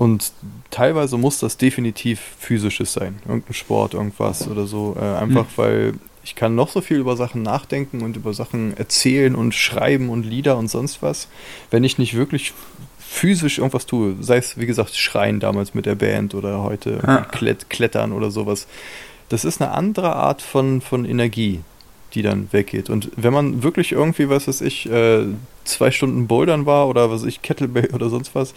Und teilweise muss das definitiv physisches sein. Irgendein Sport, irgendwas oder so. Äh, einfach mhm. weil ich kann noch so viel über Sachen nachdenken und über Sachen erzählen und schreiben und Lieder und sonst was. Wenn ich nicht wirklich physisch irgendwas tue, sei es wie gesagt Schreien damals mit der Band oder heute ja. Klett, Klettern oder sowas, das ist eine andere Art von, von Energie, die dann weggeht. Und wenn man wirklich irgendwie, was weiß ich, äh, zwei Stunden Bouldern war oder was weiß ich, Kettlebell oder sonst was,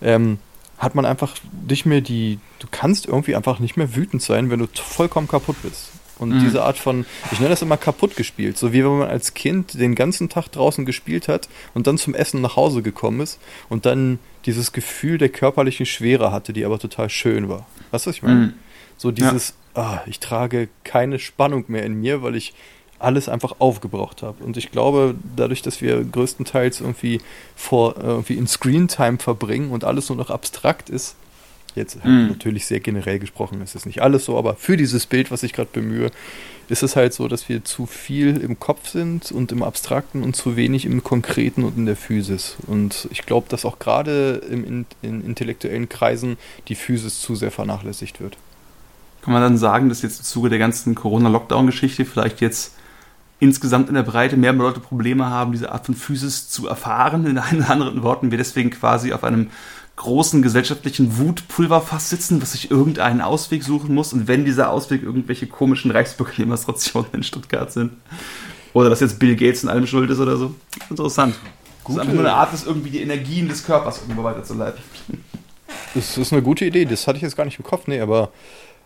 ähm, hat man einfach nicht mehr die, du kannst irgendwie einfach nicht mehr wütend sein, wenn du vollkommen kaputt bist. Und mhm. diese Art von, ich nenne das immer kaputt gespielt, so wie wenn man als Kind den ganzen Tag draußen gespielt hat und dann zum Essen nach Hause gekommen ist und dann dieses Gefühl der körperlichen Schwere hatte, die aber total schön war. Weißt du, was ich meine? Mhm. So dieses, ja. ah, ich trage keine Spannung mehr in mir, weil ich alles einfach aufgebraucht habe. Und ich glaube, dadurch, dass wir größtenteils irgendwie vor irgendwie in Screentime verbringen und alles nur noch abstrakt ist, jetzt mm. natürlich sehr generell gesprochen, ist es nicht alles so, aber für dieses Bild, was ich gerade bemühe, ist es halt so, dass wir zu viel im Kopf sind und im Abstrakten und zu wenig im Konkreten und in der Physis. Und ich glaube, dass auch gerade in, in intellektuellen Kreisen die Physis zu sehr vernachlässigt wird. Kann man dann sagen, dass jetzt im Zuge der ganzen Corona-Lockdown-Geschichte vielleicht jetzt insgesamt in der Breite mehr Leute Probleme haben, diese Art von Physis zu erfahren. In einen oder anderen Worten, wir deswegen quasi auf einem großen gesellschaftlichen Wutpulverfass sitzen, was sich irgendeinen Ausweg suchen muss. Und wenn dieser Ausweg irgendwelche komischen Reichsbürgerdemonstrationen in Stuttgart sind, oder dass jetzt Bill Gates in allem schuld ist oder so, interessant. Gute. Das ist einfach nur eine Art, das irgendwie die Energien des Körpers irgendwo weiterzuleiten. Das ist eine gute Idee, das hatte ich jetzt gar nicht im Kopf, nee, aber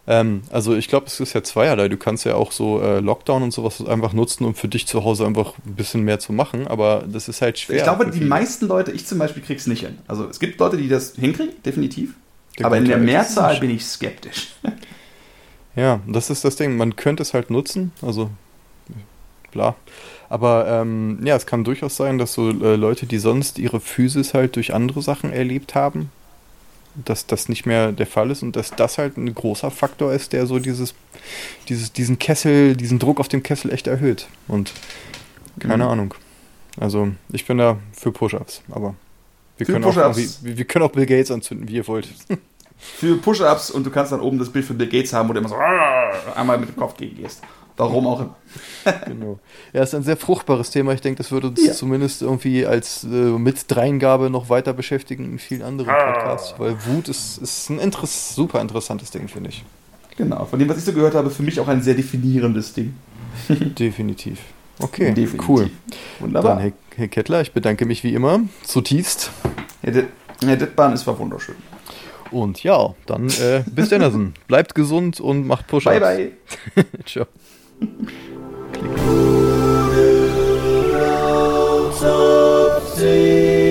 ähm, also ich glaube, es ist ja zweierlei. Du kannst ja auch so äh, Lockdown und sowas einfach nutzen, um für dich zu Hause einfach ein bisschen mehr zu machen, aber das ist halt schwer. Ich glaube, die meisten Leute, ich zum Beispiel, krieg's nicht hin. Also es gibt Leute, die das hinkriegen, definitiv. Der aber in der Mehrzahl bin ich skeptisch. ja, das ist das Ding. Man könnte es halt nutzen, also bla. Aber ähm, ja, es kann durchaus sein, dass so äh, Leute, die sonst ihre Physis halt durch andere Sachen erlebt haben, dass das nicht mehr der Fall ist und dass das halt ein großer Faktor ist, der so dieses, dieses, diesen Kessel, diesen Druck auf dem Kessel echt erhöht. Und keine mhm. Ahnung. Also ich bin da für Push-Ups, aber wir können, auch, wir, wir können auch Bill Gates anzünden, wie ihr wollt. Für Push-Ups und du kannst dann oben das Bild von Bill Gates haben, wo du immer so einmal mit dem Kopf gegen gehst. Warum auch immer. genau. Ja, ist ein sehr fruchtbares Thema. Ich denke, das würde uns ja. zumindest irgendwie als äh, mit Dreingabe noch weiter beschäftigen in vielen anderen ah. Podcasts, weil Wut ist, ist ein Interess super interessantes Ding, finde ich. Genau, von dem, was ich so gehört habe, für mich auch ein sehr definierendes Ding. Definitiv. Okay, Definitiv. cool. Wunderbar. Dann, Herr, Herr, Kettler, ich bedanke mich wie immer zutiefst. Herr, Herr Dittbahn, es war wunderschön. Und ja, dann äh, bis dann. Bleibt gesund und macht Push-Ups. Bye, bye. Ciao. Klick.